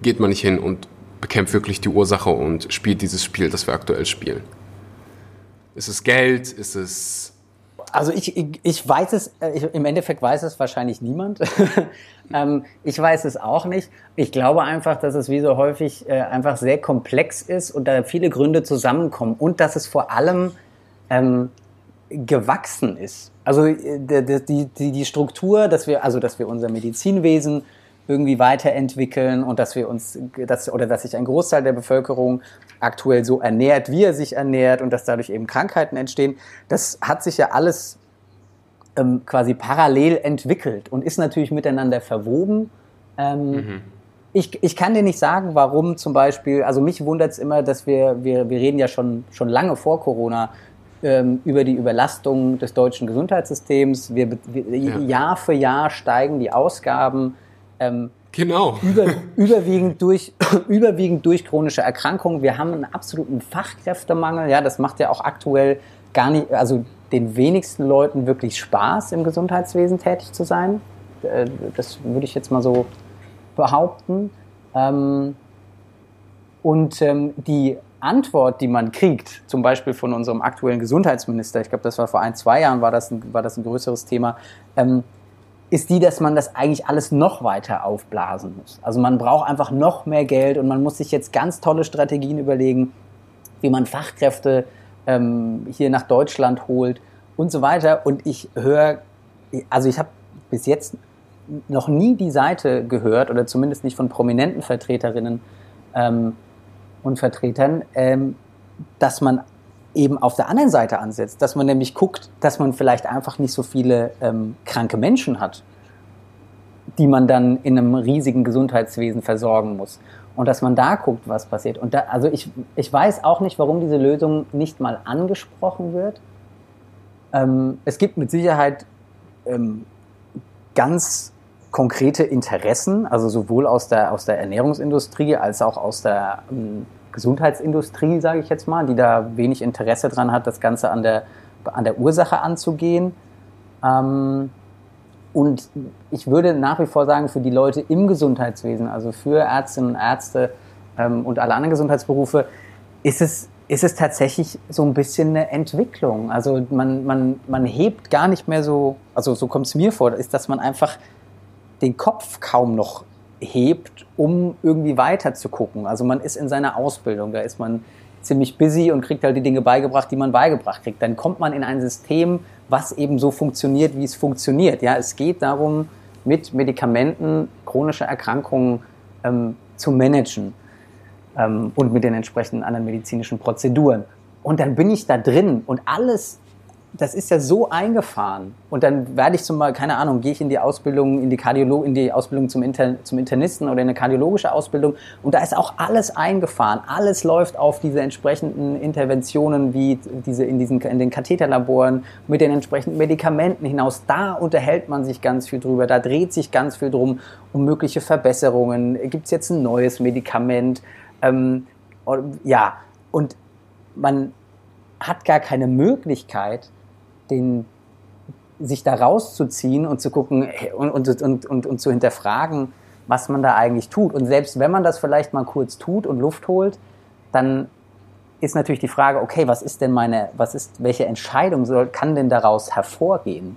geht man nicht hin und bekämpft wirklich die Ursache und spielt dieses Spiel, das wir aktuell spielen? Ist es Geld? Ist es also ich, ich, ich weiß es, äh, ich, im Endeffekt weiß es wahrscheinlich niemand. ähm, ich weiß es auch nicht. Ich glaube einfach, dass es wie so häufig äh, einfach sehr komplex ist und da viele Gründe zusammenkommen und dass es vor allem ähm, gewachsen ist. Also äh, die, die, die Struktur, dass wir, also dass wir unser Medizinwesen irgendwie weiterentwickeln und dass wir uns, dass, oder dass sich ein Großteil der Bevölkerung aktuell so ernährt, wie er sich ernährt und dass dadurch eben Krankheiten entstehen. Das hat sich ja alles ähm, quasi parallel entwickelt und ist natürlich miteinander verwoben. Ähm, mhm. ich, ich kann dir nicht sagen, warum zum Beispiel, also mich wundert es immer, dass wir, wir, wir reden ja schon, schon lange vor Corona ähm, über die Überlastung des deutschen Gesundheitssystems. Wir, wir ja. Jahr für Jahr steigen die Ausgaben ähm, genau. Über, überwiegend, durch, überwiegend durch chronische Erkrankungen. Wir haben einen absoluten Fachkräftemangel. Ja, das macht ja auch aktuell gar nicht, also den wenigsten Leuten wirklich Spaß, im Gesundheitswesen tätig zu sein. Äh, das würde ich jetzt mal so behaupten. Ähm, und ähm, die Antwort, die man kriegt, zum Beispiel von unserem aktuellen Gesundheitsminister, ich glaube, das war vor ein, zwei Jahren, war das ein, war das ein größeres Thema, ähm, ist die, dass man das eigentlich alles noch weiter aufblasen muss. Also man braucht einfach noch mehr Geld und man muss sich jetzt ganz tolle Strategien überlegen, wie man Fachkräfte ähm, hier nach Deutschland holt und so weiter. Und ich höre, also ich habe bis jetzt noch nie die Seite gehört oder zumindest nicht von prominenten Vertreterinnen ähm, und Vertretern, ähm, dass man eben auf der anderen Seite ansetzt, dass man nämlich guckt, dass man vielleicht einfach nicht so viele ähm, kranke Menschen hat, die man dann in einem riesigen Gesundheitswesen versorgen muss. Und dass man da guckt, was passiert. Und da, also ich, ich weiß auch nicht, warum diese Lösung nicht mal angesprochen wird. Ähm, es gibt mit Sicherheit ähm, ganz konkrete Interessen, also sowohl aus der, aus der Ernährungsindustrie als auch aus der ähm, Gesundheitsindustrie, sage ich jetzt mal, die da wenig Interesse dran hat, das Ganze an der, an der Ursache anzugehen. Ähm, und ich würde nach wie vor sagen, für die Leute im Gesundheitswesen, also für Ärztinnen und Ärzte ähm, und alle anderen Gesundheitsberufe, ist es, ist es tatsächlich so ein bisschen eine Entwicklung. Also man, man, man hebt gar nicht mehr so, also so kommt es mir vor, ist, dass man einfach den Kopf kaum noch hebt, um irgendwie weiter zu gucken. Also man ist in seiner Ausbildung, da ist man ziemlich busy und kriegt halt die Dinge beigebracht, die man beigebracht kriegt. Dann kommt man in ein System, was eben so funktioniert, wie es funktioniert. Ja, es geht darum, mit Medikamenten chronische Erkrankungen ähm, zu managen ähm, und mit den entsprechenden anderen medizinischen Prozeduren. Und dann bin ich da drin und alles das ist ja so eingefahren. Und dann werde ich zum Beispiel, keine Ahnung, gehe ich in die Ausbildung, in die Kardiolo in die Ausbildung zum, Inter zum Internisten oder in eine kardiologische Ausbildung. Und da ist auch alles eingefahren. Alles läuft auf diese entsprechenden Interventionen, wie diese in diesen, in den Katheterlaboren, mit den entsprechenden Medikamenten hinaus. Da unterhält man sich ganz viel drüber. Da dreht sich ganz viel drum um mögliche Verbesserungen. Gibt es jetzt ein neues Medikament? Ähm, ja, und man hat gar keine Möglichkeit, den, sich da rauszuziehen und zu gucken und, und, und, und, und zu hinterfragen, was man da eigentlich tut. Und selbst wenn man das vielleicht mal kurz tut und Luft holt, dann ist natürlich die Frage, okay, was ist denn meine, was ist, welche Entscheidung soll, kann denn daraus hervorgehen?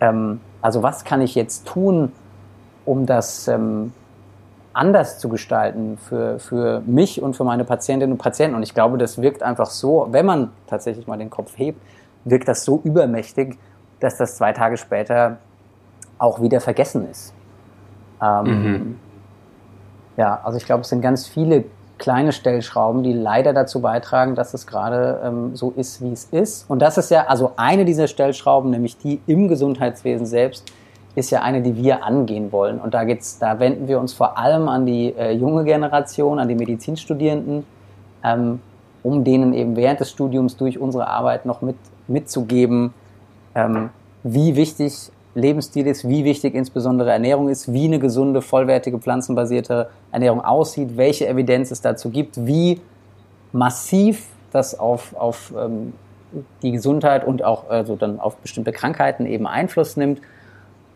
Ähm, also was kann ich jetzt tun, um das ähm, anders zu gestalten für, für mich und für meine Patientinnen und Patienten? Und ich glaube, das wirkt einfach so, wenn man tatsächlich mal den Kopf hebt, wirkt das so übermächtig, dass das zwei Tage später auch wieder vergessen ist. Ähm, mhm. Ja, also ich glaube, es sind ganz viele kleine Stellschrauben, die leider dazu beitragen, dass es gerade ähm, so ist, wie es ist. Und das ist ja, also eine dieser Stellschrauben, nämlich die im Gesundheitswesen selbst, ist ja eine, die wir angehen wollen. Und da geht's, da wenden wir uns vor allem an die äh, junge Generation, an die Medizinstudierenden, ähm, um denen eben während des Studiums durch unsere Arbeit noch mit, mitzugeben, ähm, wie wichtig Lebensstil ist, wie wichtig insbesondere Ernährung ist, wie eine gesunde, vollwertige, pflanzenbasierte Ernährung aussieht, welche Evidenz es dazu gibt, wie massiv das auf, auf ähm, die Gesundheit und auch also dann auf bestimmte Krankheiten eben Einfluss nimmt.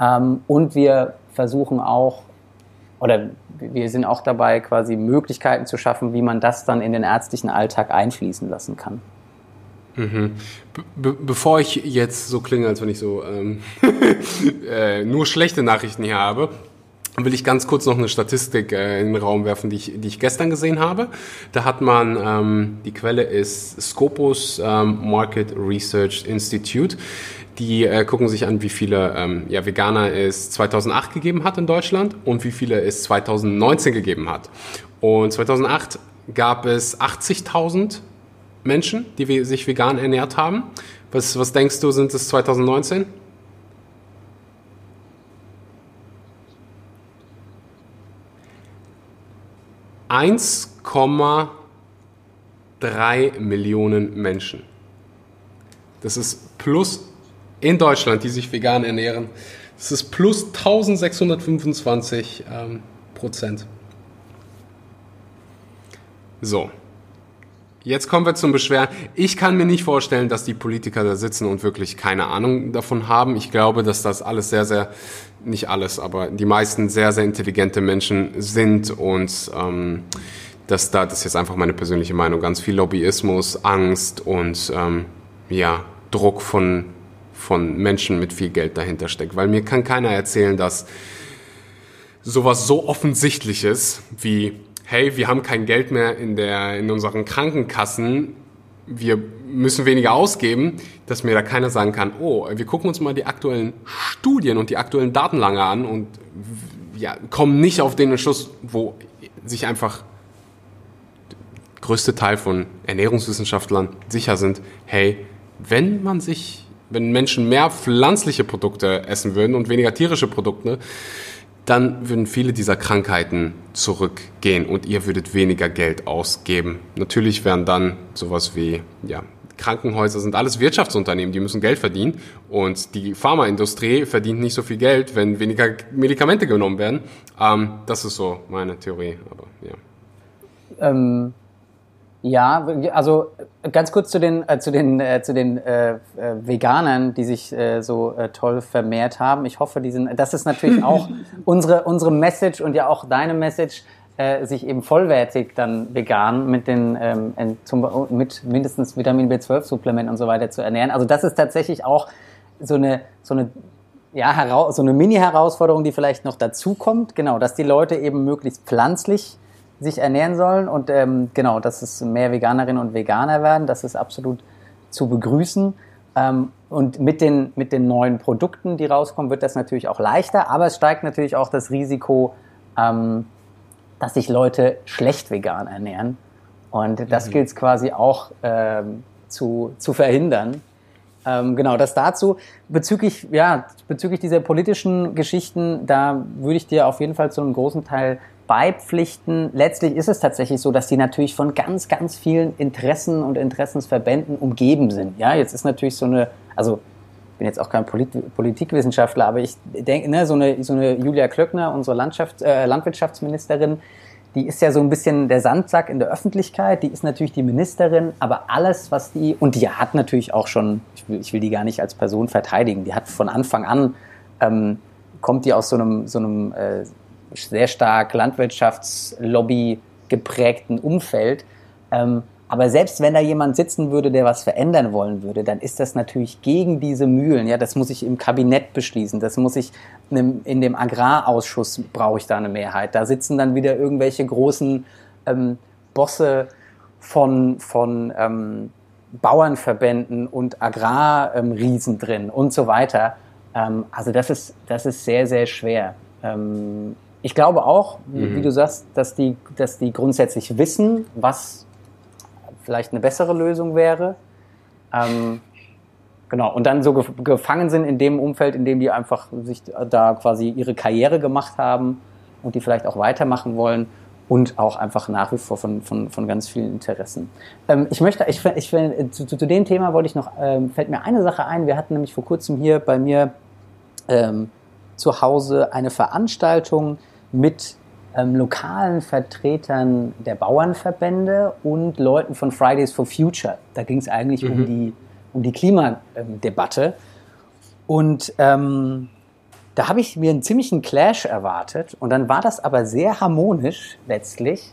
Ähm, und wir versuchen auch, oder wir sind auch dabei, quasi Möglichkeiten zu schaffen, wie man das dann in den ärztlichen Alltag einfließen lassen kann. Mhm. Be bevor ich jetzt so klinge, als wenn ich so ähm, äh, nur schlechte Nachrichten hier habe, will ich ganz kurz noch eine Statistik äh, in den Raum werfen, die ich, die ich gestern gesehen habe. Da hat man, ähm, die Quelle ist Scopus ähm, Market Research Institute. Die äh, gucken sich an, wie viele ähm, ja, Veganer es 2008 gegeben hat in Deutschland und wie viele es 2019 gegeben hat. Und 2008 gab es 80.000 Menschen, die sich vegan ernährt haben. Was, was denkst du, sind es 2019? Eins Millionen Menschen. Das ist plus in Deutschland, die sich vegan ernähren. Das ist plus 1625 ähm, Prozent. So, Jetzt kommen wir zum Beschweren. Ich kann mir nicht vorstellen, dass die Politiker da sitzen und wirklich keine Ahnung davon haben. Ich glaube, dass das alles sehr, sehr, nicht alles, aber die meisten sehr, sehr intelligente Menschen sind und ähm, dass da, das ist jetzt einfach meine persönliche Meinung, ganz viel Lobbyismus, Angst und ähm, ja, Druck von, von Menschen mit viel Geld dahinter steckt. Weil mir kann keiner erzählen, dass sowas so offensichtliches wie hey, wir haben kein Geld mehr in, der, in unseren Krankenkassen, wir müssen weniger ausgeben, dass mir da keiner sagen kann, oh, wir gucken uns mal die aktuellen Studien und die aktuellen Datenlage an und ja, kommen nicht auf den Entschluss, wo sich einfach der größte Teil von Ernährungswissenschaftlern sicher sind, hey, wenn man sich, wenn Menschen mehr pflanzliche Produkte essen würden und weniger tierische Produkte, dann würden viele dieser Krankheiten zurückgehen und ihr würdet weniger Geld ausgeben. Natürlich wären dann sowas wie, ja, Krankenhäuser sind alles Wirtschaftsunternehmen, die müssen Geld verdienen und die Pharmaindustrie verdient nicht so viel Geld, wenn weniger Medikamente genommen werden. Ähm, das ist so meine Theorie, aber ja. Ähm, ja, also ganz kurz zu den äh, zu den äh, zu den äh, äh, Veganern, die sich äh, so äh, toll vermehrt haben. Ich hoffe, die sind, das ist natürlich auch unsere unsere Message und ja auch deine Message, äh, sich eben vollwertig dann vegan mit den ähm, zum, mit mindestens Vitamin B12 Supplement und so weiter zu ernähren. Also das ist tatsächlich auch so eine so eine ja, so eine Mini-Herausforderung, die vielleicht noch dazu kommt, genau, dass die Leute eben möglichst pflanzlich sich ernähren sollen. Und ähm, genau, dass es mehr Veganerinnen und Veganer werden, das ist absolut zu begrüßen. Ähm, und mit den, mit den neuen Produkten, die rauskommen, wird das natürlich auch leichter. Aber es steigt natürlich auch das Risiko, ähm, dass sich Leute schlecht vegan ernähren. Und das mhm. gilt es quasi auch ähm, zu, zu verhindern. Ähm, genau, das dazu. Bezüglich, ja, bezüglich dieser politischen Geschichten, da würde ich dir auf jeden Fall zu einem großen Teil beipflichten. Letztlich ist es tatsächlich so, dass die natürlich von ganz, ganz vielen Interessen und Interessensverbänden umgeben sind. Ja, jetzt ist natürlich so eine, also ich bin jetzt auch kein Polit Politikwissenschaftler, aber ich denke, ne, so eine, so eine Julia Klöckner, unsere Landschaft, äh, Landwirtschaftsministerin, die ist ja so ein bisschen der Sandsack in der Öffentlichkeit, die ist natürlich die Ministerin, aber alles, was die, und die hat natürlich auch schon, ich will, ich will die gar nicht als Person verteidigen, die hat von Anfang an, ähm, kommt die aus so einem, so einem äh, sehr stark Landwirtschaftslobby geprägten Umfeld. Ähm, aber selbst wenn da jemand sitzen würde, der was verändern wollen würde, dann ist das natürlich gegen diese Mühlen. Ja, das muss ich im Kabinett beschließen. Das muss ich in dem Agrarausschuss brauche ich da eine Mehrheit. Da sitzen dann wieder irgendwelche großen ähm, Bosse von, von ähm, Bauernverbänden und Agrarriesen ähm, drin und so weiter. Ähm, also das ist, das ist sehr, sehr schwer. Ich glaube auch, mhm. wie du sagst, dass die, dass die grundsätzlich wissen, was vielleicht eine bessere Lösung wäre. Ähm, genau, und dann so gefangen sind in dem Umfeld, in dem die einfach sich da quasi ihre Karriere gemacht haben und die vielleicht auch weitermachen wollen und auch einfach nach wie vor von, von, von ganz vielen Interessen. Ähm, ich möchte, ich, ich, zu, zu, dem Thema wollte ich noch, ähm, fällt mir eine Sache ein. Wir hatten nämlich vor kurzem hier bei mir ähm, zu Hause eine Veranstaltung mit ähm, lokalen Vertretern der Bauernverbände und Leuten von Fridays for Future. Da ging es eigentlich mhm. um die, um die Klimadebatte. Und ähm, da habe ich mir einen ziemlichen Clash erwartet. Und dann war das aber sehr harmonisch letztlich.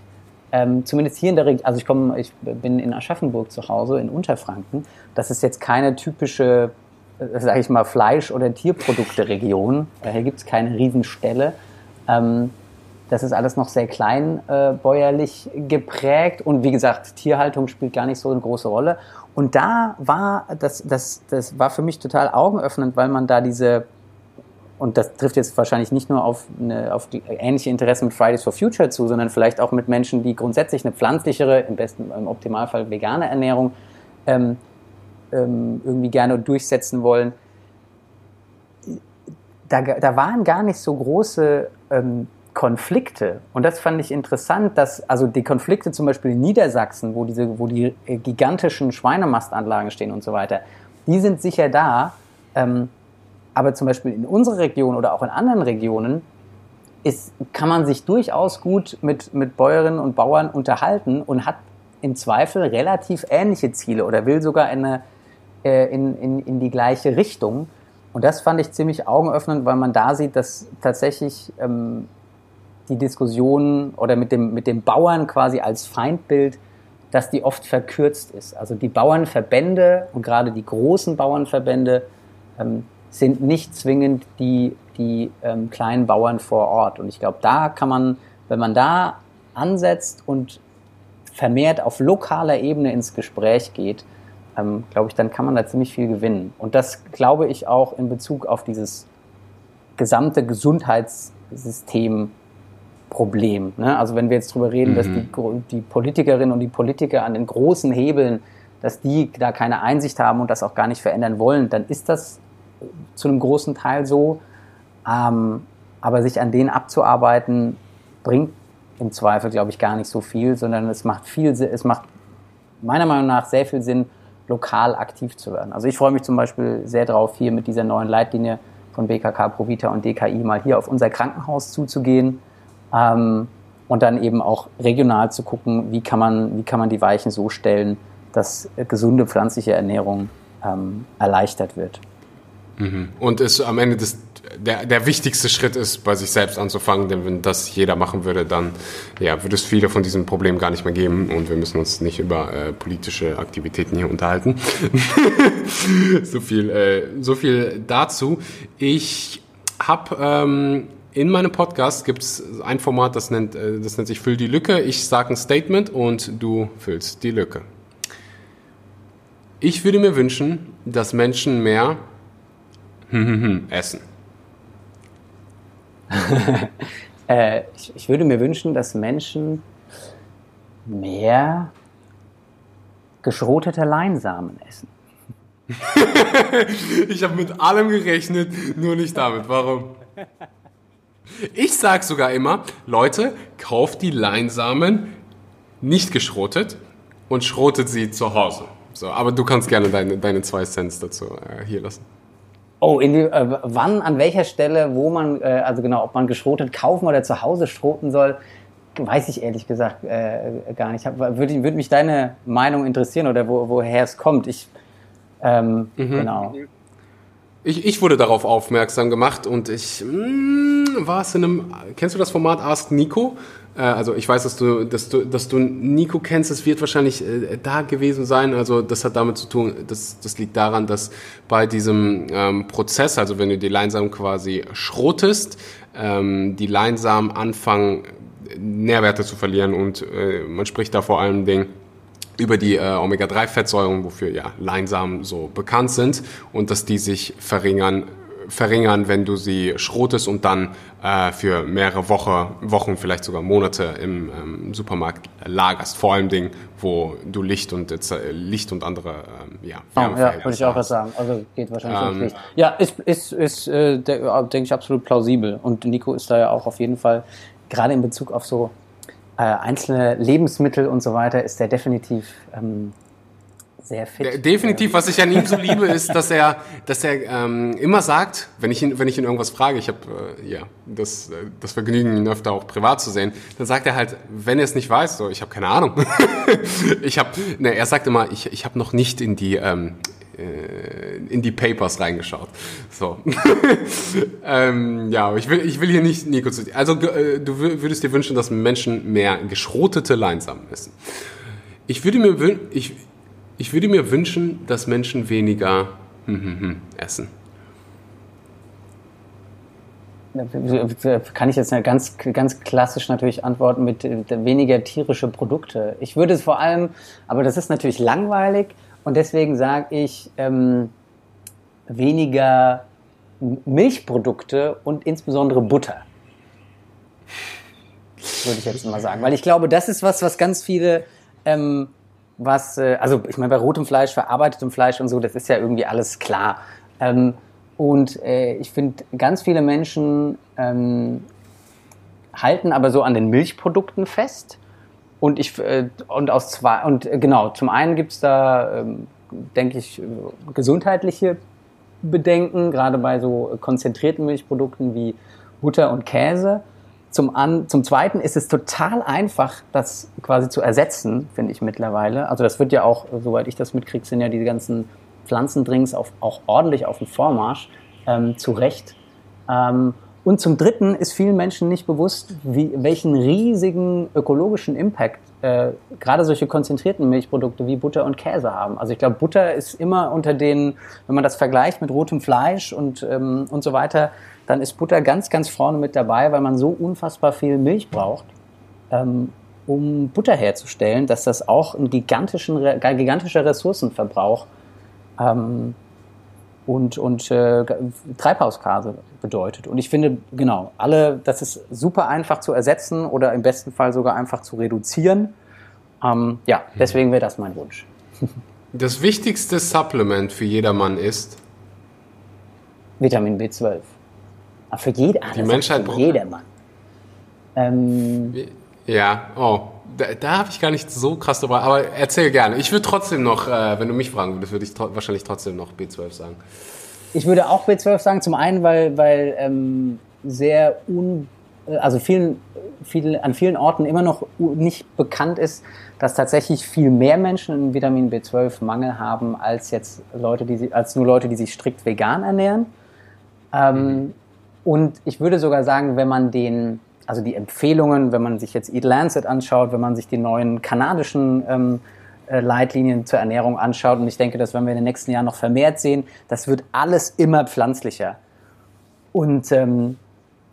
Ähm, zumindest hier in der Region, also ich komme, ich bin in Aschaffenburg zu Hause, in Unterfranken. Das ist jetzt keine typische, sage ich mal, Fleisch- oder Tierprodukte-Region. Hier gibt es keine Riesenstelle. Ähm, das ist alles noch sehr kleinbäuerlich äh, geprägt und wie gesagt, Tierhaltung spielt gar nicht so eine große Rolle. Und da war das, das, das war für mich total augenöffnend, weil man da diese und das trifft jetzt wahrscheinlich nicht nur auf, eine, auf die ähnliche Interessen mit Fridays for Future zu, sondern vielleicht auch mit Menschen, die grundsätzlich eine pflanzlichere, im besten, im Optimalfall vegane Ernährung ähm, ähm, irgendwie gerne durchsetzen wollen. Da, da waren gar nicht so große ähm, Konflikte. Und das fand ich interessant, dass also die Konflikte zum Beispiel in Niedersachsen, wo diese, wo die äh, gigantischen Schweinemastanlagen stehen und so weiter, die sind sicher da. Ähm, aber zum Beispiel in unserer Region oder auch in anderen Regionen ist, kann man sich durchaus gut mit, mit Bäuerinnen und Bauern unterhalten und hat im Zweifel relativ ähnliche Ziele oder will sogar eine, äh, in, in, in die gleiche Richtung. Und das fand ich ziemlich augenöffnend, weil man da sieht, dass tatsächlich ähm, die Diskussion oder mit dem, mit dem Bauern quasi als Feindbild, dass die oft verkürzt ist. Also die Bauernverbände und gerade die großen Bauernverbände ähm, sind nicht zwingend die, die ähm, kleinen Bauern vor Ort. Und ich glaube, da kann man, wenn man da ansetzt und vermehrt auf lokaler Ebene ins Gespräch geht, ähm, glaube ich, dann kann man da ziemlich viel gewinnen. Und das glaube ich auch in Bezug auf dieses gesamte Gesundheitssystem Problem. Ne? Also wenn wir jetzt darüber reden, mhm. dass die, die Politikerinnen und die Politiker an den großen Hebeln, dass die da keine Einsicht haben und das auch gar nicht verändern wollen, dann ist das zu einem großen Teil so. Ähm, aber sich an denen abzuarbeiten, bringt im Zweifel, glaube ich, gar nicht so viel, sondern es macht viel, es macht meiner Meinung nach sehr viel Sinn, lokal aktiv zu werden. Also ich freue mich zum Beispiel sehr darauf, hier mit dieser neuen Leitlinie von BKK Provita und DKI mal hier auf unser Krankenhaus zuzugehen ähm, und dann eben auch regional zu gucken, wie kann man, wie kann man die Weichen so stellen, dass gesunde pflanzliche Ernährung ähm, erleichtert wird. Mhm. Und es am Ende des, der, der wichtigste Schritt ist, bei sich selbst anzufangen, denn wenn das jeder machen würde, dann ja, würde es viele von diesen Problemen gar nicht mehr geben und wir müssen uns nicht über äh, politische Aktivitäten hier unterhalten. so, viel, äh, so viel dazu. Ich habe ähm, in meinem Podcast gibt es ein Format, das nennt, äh, das nennt sich Füll die Lücke. Ich sage ein Statement und du füllst die Lücke. Ich würde mir wünschen, dass Menschen mehr essen. äh, ich, ich würde mir wünschen, dass Menschen mehr geschrotete Leinsamen essen. ich habe mit allem gerechnet, nur nicht damit. Warum? Ich sag sogar immer, Leute, kauft die Leinsamen nicht geschrotet und schrotet sie zu Hause. So, aber du kannst gerne deine, deine zwei Cents dazu äh, hier lassen. Oh, die, äh, wann, an welcher Stelle, wo man, äh, also genau, ob man geschrotet kaufen oder zu Hause schroten soll, weiß ich ehrlich gesagt äh, gar nicht. Würde würd mich deine Meinung interessieren oder wo, woher es kommt. Ich, ähm, mhm. genau. Ich, ich wurde darauf aufmerksam gemacht und ich mh, hm, war es in einem. Kennst du das Format Ask Nico? Äh, also ich weiß, dass du, dass du, dass du Nico kennst. Es wird wahrscheinlich äh, da gewesen sein. Also das hat damit zu tun. Das, das liegt daran, dass bei diesem ähm, Prozess, also wenn du die Leinsamen quasi schrotest, ähm, die Leinsamen anfangen Nährwerte zu verlieren und äh, man spricht da vor allen Dingen über die äh, Omega-3-Fettsäuren, wofür ja Leinsamen so bekannt sind und dass die sich verringern, verringern, wenn du sie schrotest und dann äh, für mehrere Woche, Wochen, vielleicht sogar Monate im ähm, Supermarkt lagerst. Vor allem Dingen, wo du Licht und äh, Licht und andere ähm, ja, oh, ja, würde ich auch was sagen. Also geht wahrscheinlich ähm, Licht. Ja, ist, ist, ist äh, denke ich, absolut plausibel. Und Nico ist da ja auch auf jeden Fall, gerade in Bezug auf so äh, einzelne Lebensmittel und so weiter, ist der definitiv ähm, sehr fit. Definitiv, was ich an ihm so liebe, ist, dass er, dass er ähm, immer sagt, wenn ich ihn, wenn ich ihn irgendwas frage, ich habe äh, ja das, äh, das Vergnügen, ihn öfter auch privat zu sehen, dann sagt er halt, wenn er es nicht weiß, so, ich habe keine Ahnung. ich habe, ne, er sagt immer, ich, ich habe noch nicht in die ähm, äh, in die Papers reingeschaut. So. ähm, ja, aber ich will, ich will hier nicht Nico zu Also äh, du würdest dir wünschen, dass Menschen mehr geschrotete Leinsamen essen. Ich würde mir, ich, ich würde mir wünschen, dass Menschen weniger hm, hm, hm, essen. Kann ich jetzt ganz, ganz klassisch natürlich antworten mit äh, weniger tierische Produkte. Ich würde es vor allem, aber das ist natürlich langweilig und deswegen sage ich ähm, weniger Milchprodukte und insbesondere Butter. Würde ich jetzt mal sagen. Weil ich glaube, das ist was, was ganz viele ähm, was, äh, also ich meine, bei rotem Fleisch, verarbeitetem Fleisch und so, das ist ja irgendwie alles klar. Ähm, und äh, ich finde, ganz viele Menschen ähm, halten aber so an den Milchprodukten fest. Und ich äh, und aus zwei und äh, genau, zum einen gibt's da, ähm, denke ich, gesundheitliche Bedenken, gerade bei so konzentrierten Milchprodukten wie Butter und Käse. Zum, an, zum Zweiten ist es total einfach, das quasi zu ersetzen, finde ich mittlerweile. Also das wird ja auch, soweit ich das mitkriege, sind ja diese ganzen Pflanzendrinks auf, auch ordentlich auf dem Vormarsch, ähm, zu Recht. Ähm, und zum Dritten ist vielen Menschen nicht bewusst, wie, welchen riesigen ökologischen Impact äh, gerade solche konzentrierten Milchprodukte wie Butter und Käse haben. Also ich glaube, Butter ist immer unter den, wenn man das vergleicht mit rotem Fleisch und, ähm, und so weiter, dann ist Butter ganz, ganz vorne mit dabei, weil man so unfassbar viel Milch braucht, ähm, um Butter herzustellen, dass das auch ein gigantischen, gigantischer Ressourcenverbrauch ähm, und, und äh, Treibhausgase bedeutet. Und ich finde, genau, alle, das ist super einfach zu ersetzen oder im besten Fall sogar einfach zu reduzieren. Ähm, ja, deswegen wäre das mein Wunsch. Das wichtigste Supplement für jedermann ist Vitamin B12. Aber für jede, ah, die Menschheit für jedermann. Ähm, ja, oh, da, da habe ich gar nicht so krass drüber, aber erzähl gerne. Ich würde trotzdem noch, äh, wenn du mich fragen würdest, würde ich tro wahrscheinlich trotzdem noch B12 sagen. Ich würde auch B12 sagen, zum einen, weil, weil ähm, sehr un, also vielen, vielen, an vielen Orten immer noch nicht bekannt ist, dass tatsächlich viel mehr Menschen einen Vitamin B12-Mangel haben als jetzt Leute, die als nur Leute, die sich strikt vegan ernähren. Ähm, mhm. Und ich würde sogar sagen, wenn man den, also die Empfehlungen, wenn man sich jetzt Eat Lancet anschaut, wenn man sich die neuen kanadischen ähm, äh, Leitlinien zur Ernährung anschaut, und ich denke, das werden wir in den nächsten Jahren noch vermehrt sehen, das wird alles immer pflanzlicher. Und ähm,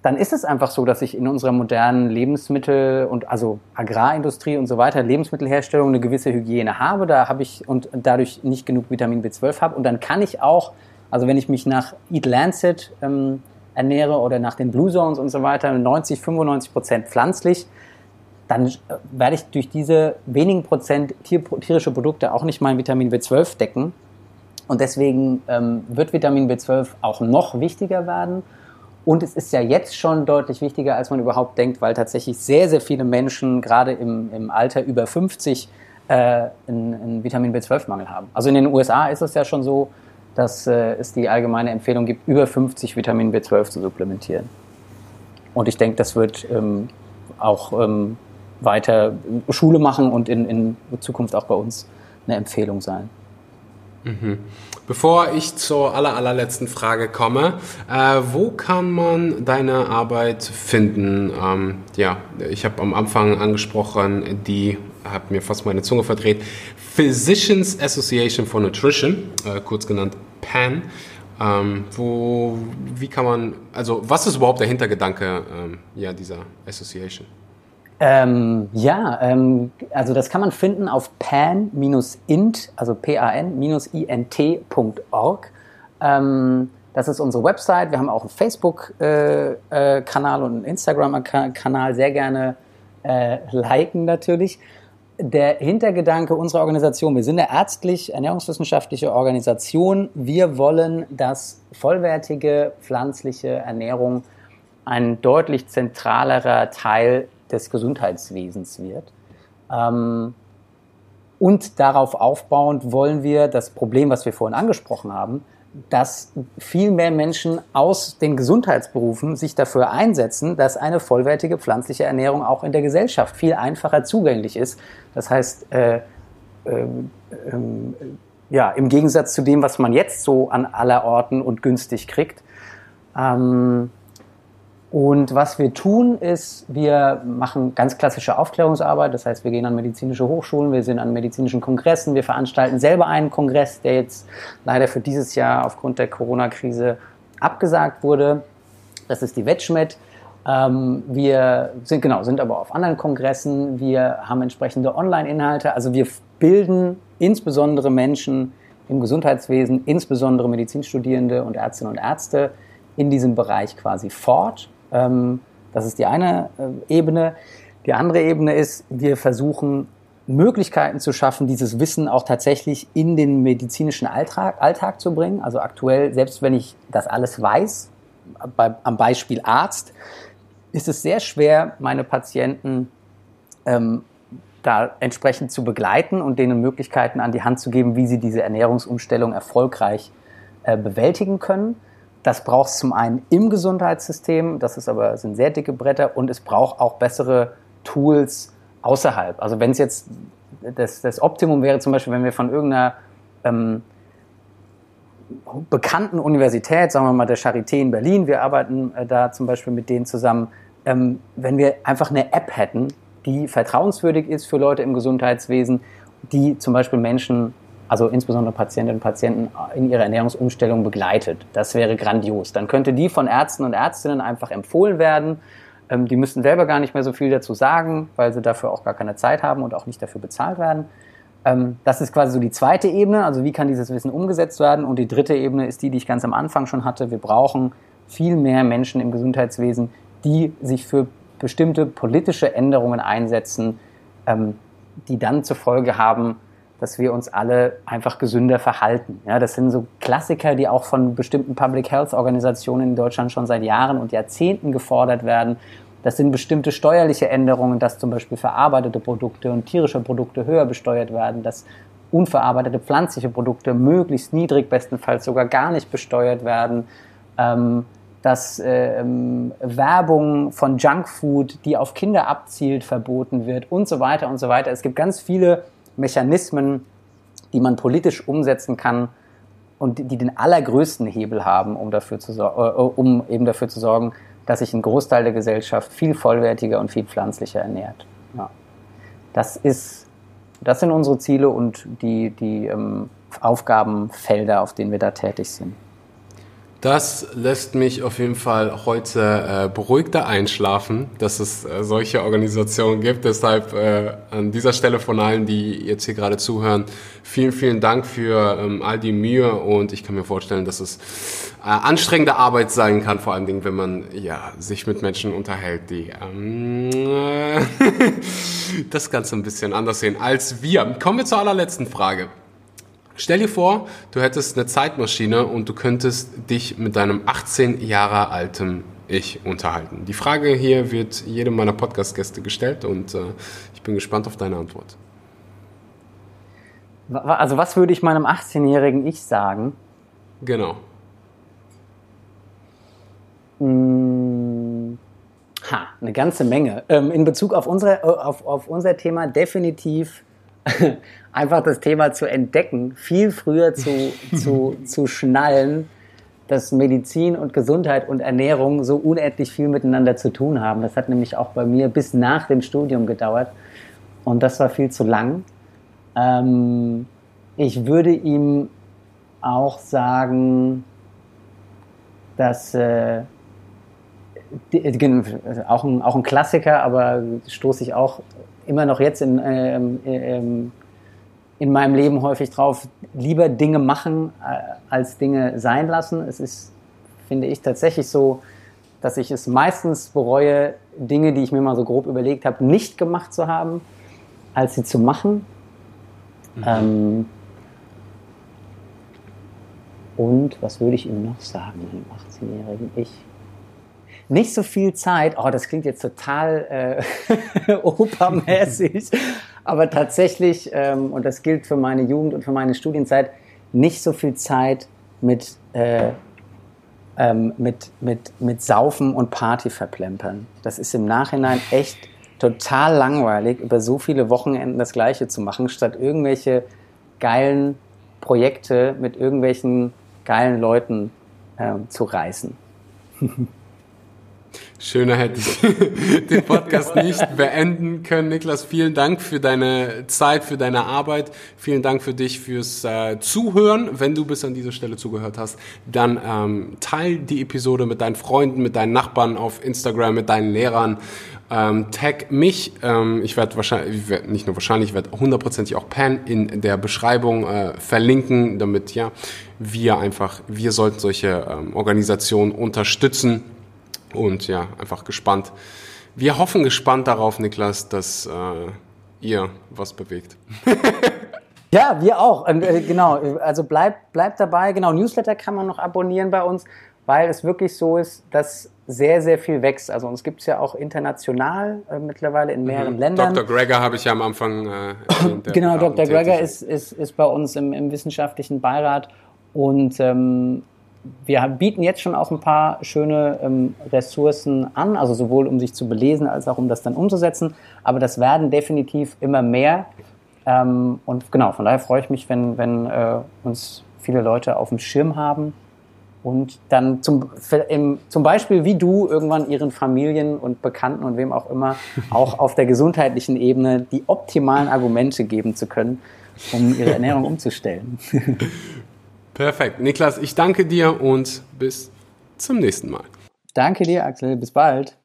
dann ist es einfach so, dass ich in unserer modernen Lebensmittel- und also Agrarindustrie und so weiter, Lebensmittelherstellung eine gewisse Hygiene habe, da habe ich und dadurch nicht genug Vitamin B12 habe. Und dann kann ich auch, also wenn ich mich nach Eat Lancet ähm, ernähre oder nach den Blue Zones und so weiter, 90, 95 Prozent pflanzlich, dann äh, werde ich durch diese wenigen Prozent tier, tierische Produkte auch nicht mein Vitamin B12 decken. Und deswegen ähm, wird Vitamin B12 auch noch wichtiger werden. Und es ist ja jetzt schon deutlich wichtiger, als man überhaupt denkt, weil tatsächlich sehr, sehr viele Menschen gerade im, im Alter über 50 äh, einen, einen Vitamin B12-Mangel haben. Also in den USA ist es ja schon so, dass äh, es die allgemeine Empfehlung gibt, über 50 Vitamin B12 zu supplementieren. Und ich denke, das wird ähm, auch ähm, weiter Schule machen und in, in Zukunft auch bei uns eine Empfehlung sein. Mhm. Bevor ich zur aller, allerletzten Frage komme, äh, wo kann man deine Arbeit finden? Ähm, ja, ich habe am Anfang angesprochen, die hat mir fast meine Zunge verdreht, Physicians Association for Nutrition, äh, kurz genannt PAN. Ähm, wo, wie kann man, also was ist überhaupt der Hintergedanke ähm, ja, dieser Association? Ähm, ja, ähm, also das kann man finden auf pan-int, also pan-int.org. Ähm, das ist unsere Website. Wir haben auch einen Facebook-Kanal äh, äh, und einen Instagram-Kanal. Sehr gerne äh, liken natürlich. Der Hintergedanke unserer Organisation, wir sind eine ärztlich-ernährungswissenschaftliche Organisation. Wir wollen, dass vollwertige pflanzliche Ernährung ein deutlich zentralerer Teil des Gesundheitswesens wird. Ähm, und darauf aufbauend wollen wir das Problem, was wir vorhin angesprochen haben, dass viel mehr Menschen aus den Gesundheitsberufen sich dafür einsetzen, dass eine vollwertige pflanzliche Ernährung auch in der Gesellschaft viel einfacher zugänglich ist. Das heißt, äh, äh, äh, ja, im Gegensatz zu dem, was man jetzt so an aller Orten und günstig kriegt, ähm, und was wir tun, ist, wir machen ganz klassische Aufklärungsarbeit. Das heißt, wir gehen an medizinische Hochschulen, wir sind an medizinischen Kongressen, wir veranstalten selber einen Kongress, der jetzt leider für dieses Jahr aufgrund der Corona-Krise abgesagt wurde. Das ist die Wetschmet. Ähm, wir sind genau, sind aber auf anderen Kongressen. Wir haben entsprechende Online-Inhalte. Also wir bilden insbesondere Menschen im Gesundheitswesen, insbesondere Medizinstudierende und Ärztinnen und Ärzte in diesem Bereich quasi fort ähm, das ist die eine äh, Ebene. Die andere Ebene ist, wir versuchen Möglichkeiten zu schaffen, dieses Wissen auch tatsächlich in den medizinischen Alltag, Alltag zu bringen. Also aktuell, selbst wenn ich das alles weiß, bei, am Beispiel Arzt, ist es sehr schwer, meine Patienten ähm, da entsprechend zu begleiten und denen Möglichkeiten an die Hand zu geben, wie sie diese Ernährungsumstellung erfolgreich äh, bewältigen können. Das braucht es zum einen im Gesundheitssystem, das ist aber, sind sehr dicke Bretter und es braucht auch bessere Tools außerhalb. Also wenn es jetzt das, das Optimum wäre, zum Beispiel, wenn wir von irgendeiner ähm, bekannten Universität, sagen wir mal der Charité in Berlin, wir arbeiten äh, da zum Beispiel mit denen zusammen, ähm, wenn wir einfach eine App hätten, die vertrauenswürdig ist für Leute im Gesundheitswesen, die zum Beispiel Menschen also insbesondere Patientinnen und Patienten in ihrer Ernährungsumstellung begleitet. Das wäre grandios. Dann könnte die von Ärzten und Ärztinnen einfach empfohlen werden. Ähm, die müssten selber gar nicht mehr so viel dazu sagen, weil sie dafür auch gar keine Zeit haben und auch nicht dafür bezahlt werden. Ähm, das ist quasi so die zweite Ebene, also wie kann dieses Wissen umgesetzt werden. Und die dritte Ebene ist die, die ich ganz am Anfang schon hatte. Wir brauchen viel mehr Menschen im Gesundheitswesen, die sich für bestimmte politische Änderungen einsetzen, ähm, die dann zur Folge haben, dass wir uns alle einfach gesünder verhalten. Ja, das sind so Klassiker, die auch von bestimmten Public Health Organisationen in Deutschland schon seit Jahren und Jahrzehnten gefordert werden. Das sind bestimmte steuerliche Änderungen, dass zum Beispiel verarbeitete Produkte und tierische Produkte höher besteuert werden, dass unverarbeitete pflanzliche Produkte möglichst niedrig, bestenfalls sogar gar nicht besteuert werden, ähm, dass ähm, Werbung von Junkfood, die auf Kinder abzielt, verboten wird und so weiter und so weiter. Es gibt ganz viele Mechanismen, die man politisch umsetzen kann und die den allergrößten Hebel haben, um, dafür zu, äh, um eben dafür zu sorgen, dass sich ein Großteil der Gesellschaft viel vollwertiger und viel pflanzlicher ernährt. Ja. Das, ist, das sind unsere Ziele und die, die ähm, Aufgabenfelder, auf denen wir da tätig sind. Das lässt mich auf jeden Fall heute äh, beruhigter einschlafen, dass es äh, solche Organisationen gibt. Deshalb äh, an dieser Stelle von allen, die jetzt hier gerade zuhören, vielen, vielen Dank für ähm, all die Mühe und ich kann mir vorstellen, dass es äh, anstrengende Arbeit sein kann, vor allen Dingen, wenn man ja sich mit Menschen unterhält, die ähm, das Ganze ein bisschen anders sehen als wir. Kommen wir zur allerletzten Frage. Stell dir vor, du hättest eine Zeitmaschine und du könntest dich mit deinem 18 Jahre alten Ich unterhalten. Die Frage hier wird jedem meiner Podcast-Gäste gestellt und äh, ich bin gespannt auf deine Antwort. Also was würde ich meinem 18-jährigen Ich sagen? Genau. Hm, Ha, eine ganze Menge. Ähm, in Bezug auf, unsere, auf, auf unser Thema definitiv einfach das Thema zu entdecken, viel früher zu, zu, zu schnallen, dass Medizin und Gesundheit und Ernährung so unendlich viel miteinander zu tun haben. Das hat nämlich auch bei mir bis nach dem Studium gedauert und das war viel zu lang. Ähm, ich würde ihm auch sagen, dass äh, auch, ein, auch ein Klassiker, aber stoße ich auch immer noch jetzt in, ähm, ähm, in meinem Leben häufig drauf, lieber Dinge machen äh, als Dinge sein lassen. Es ist, finde ich, tatsächlich so, dass ich es meistens bereue, Dinge, die ich mir mal so grob überlegt habe, nicht gemacht zu haben, als sie zu machen. Mhm. Ähm, und was würde ich ihm noch sagen, meinem 18-jährigen Ich? Nicht so viel Zeit, oh, das klingt jetzt total äh, opermäßig, aber tatsächlich, ähm, und das gilt für meine Jugend und für meine Studienzeit, nicht so viel Zeit mit, äh, ähm, mit, mit, mit Saufen und Party verplempern. Das ist im Nachhinein echt total langweilig, über so viele Wochenenden das Gleiche zu machen, statt irgendwelche geilen Projekte mit irgendwelchen geilen Leuten äh, zu reißen. Schöner hätte ich den Podcast nicht beenden können. Niklas, vielen Dank für deine Zeit, für deine Arbeit. Vielen Dank für dich fürs äh, Zuhören. Wenn du bis an dieser Stelle zugehört hast, dann ähm, teil die Episode mit deinen Freunden, mit deinen Nachbarn auf Instagram, mit deinen Lehrern. Ähm, tag mich. Ähm, ich werde wahrscheinlich, ich werd, nicht nur wahrscheinlich, ich werde hundertprozentig auch Pan in der Beschreibung äh, verlinken, damit ja wir einfach, wir sollten solche ähm, Organisationen unterstützen und ja, einfach gespannt. Wir hoffen gespannt darauf, Niklas, dass äh, ihr was bewegt. ja, wir auch. Und, äh, genau, also bleibt bleibt dabei. Genau, Newsletter kann man noch abonnieren bei uns, weil es wirklich so ist, dass sehr, sehr viel wächst. Also uns gibt es ja auch international äh, mittlerweile in mehreren mhm. Ländern. Dr. Gregor habe ich ja am Anfang äh, erwähnt. genau, Dr. Gregor ist, ist, ist bei uns im, im wissenschaftlichen Beirat und ähm, wir bieten jetzt schon auch ein paar schöne ähm, Ressourcen an, also sowohl um sich zu belesen als auch um das dann umzusetzen. Aber das werden definitiv immer mehr. Ähm, und genau, von daher freue ich mich, wenn, wenn äh, uns viele Leute auf dem Schirm haben und dann zum, im, zum Beispiel wie du irgendwann ihren Familien und Bekannten und wem auch immer auch auf der gesundheitlichen Ebene die optimalen Argumente geben zu können, um ihre Ernährung umzustellen. Perfekt. Niklas, ich danke dir und bis zum nächsten Mal. Danke dir, Axel. Bis bald.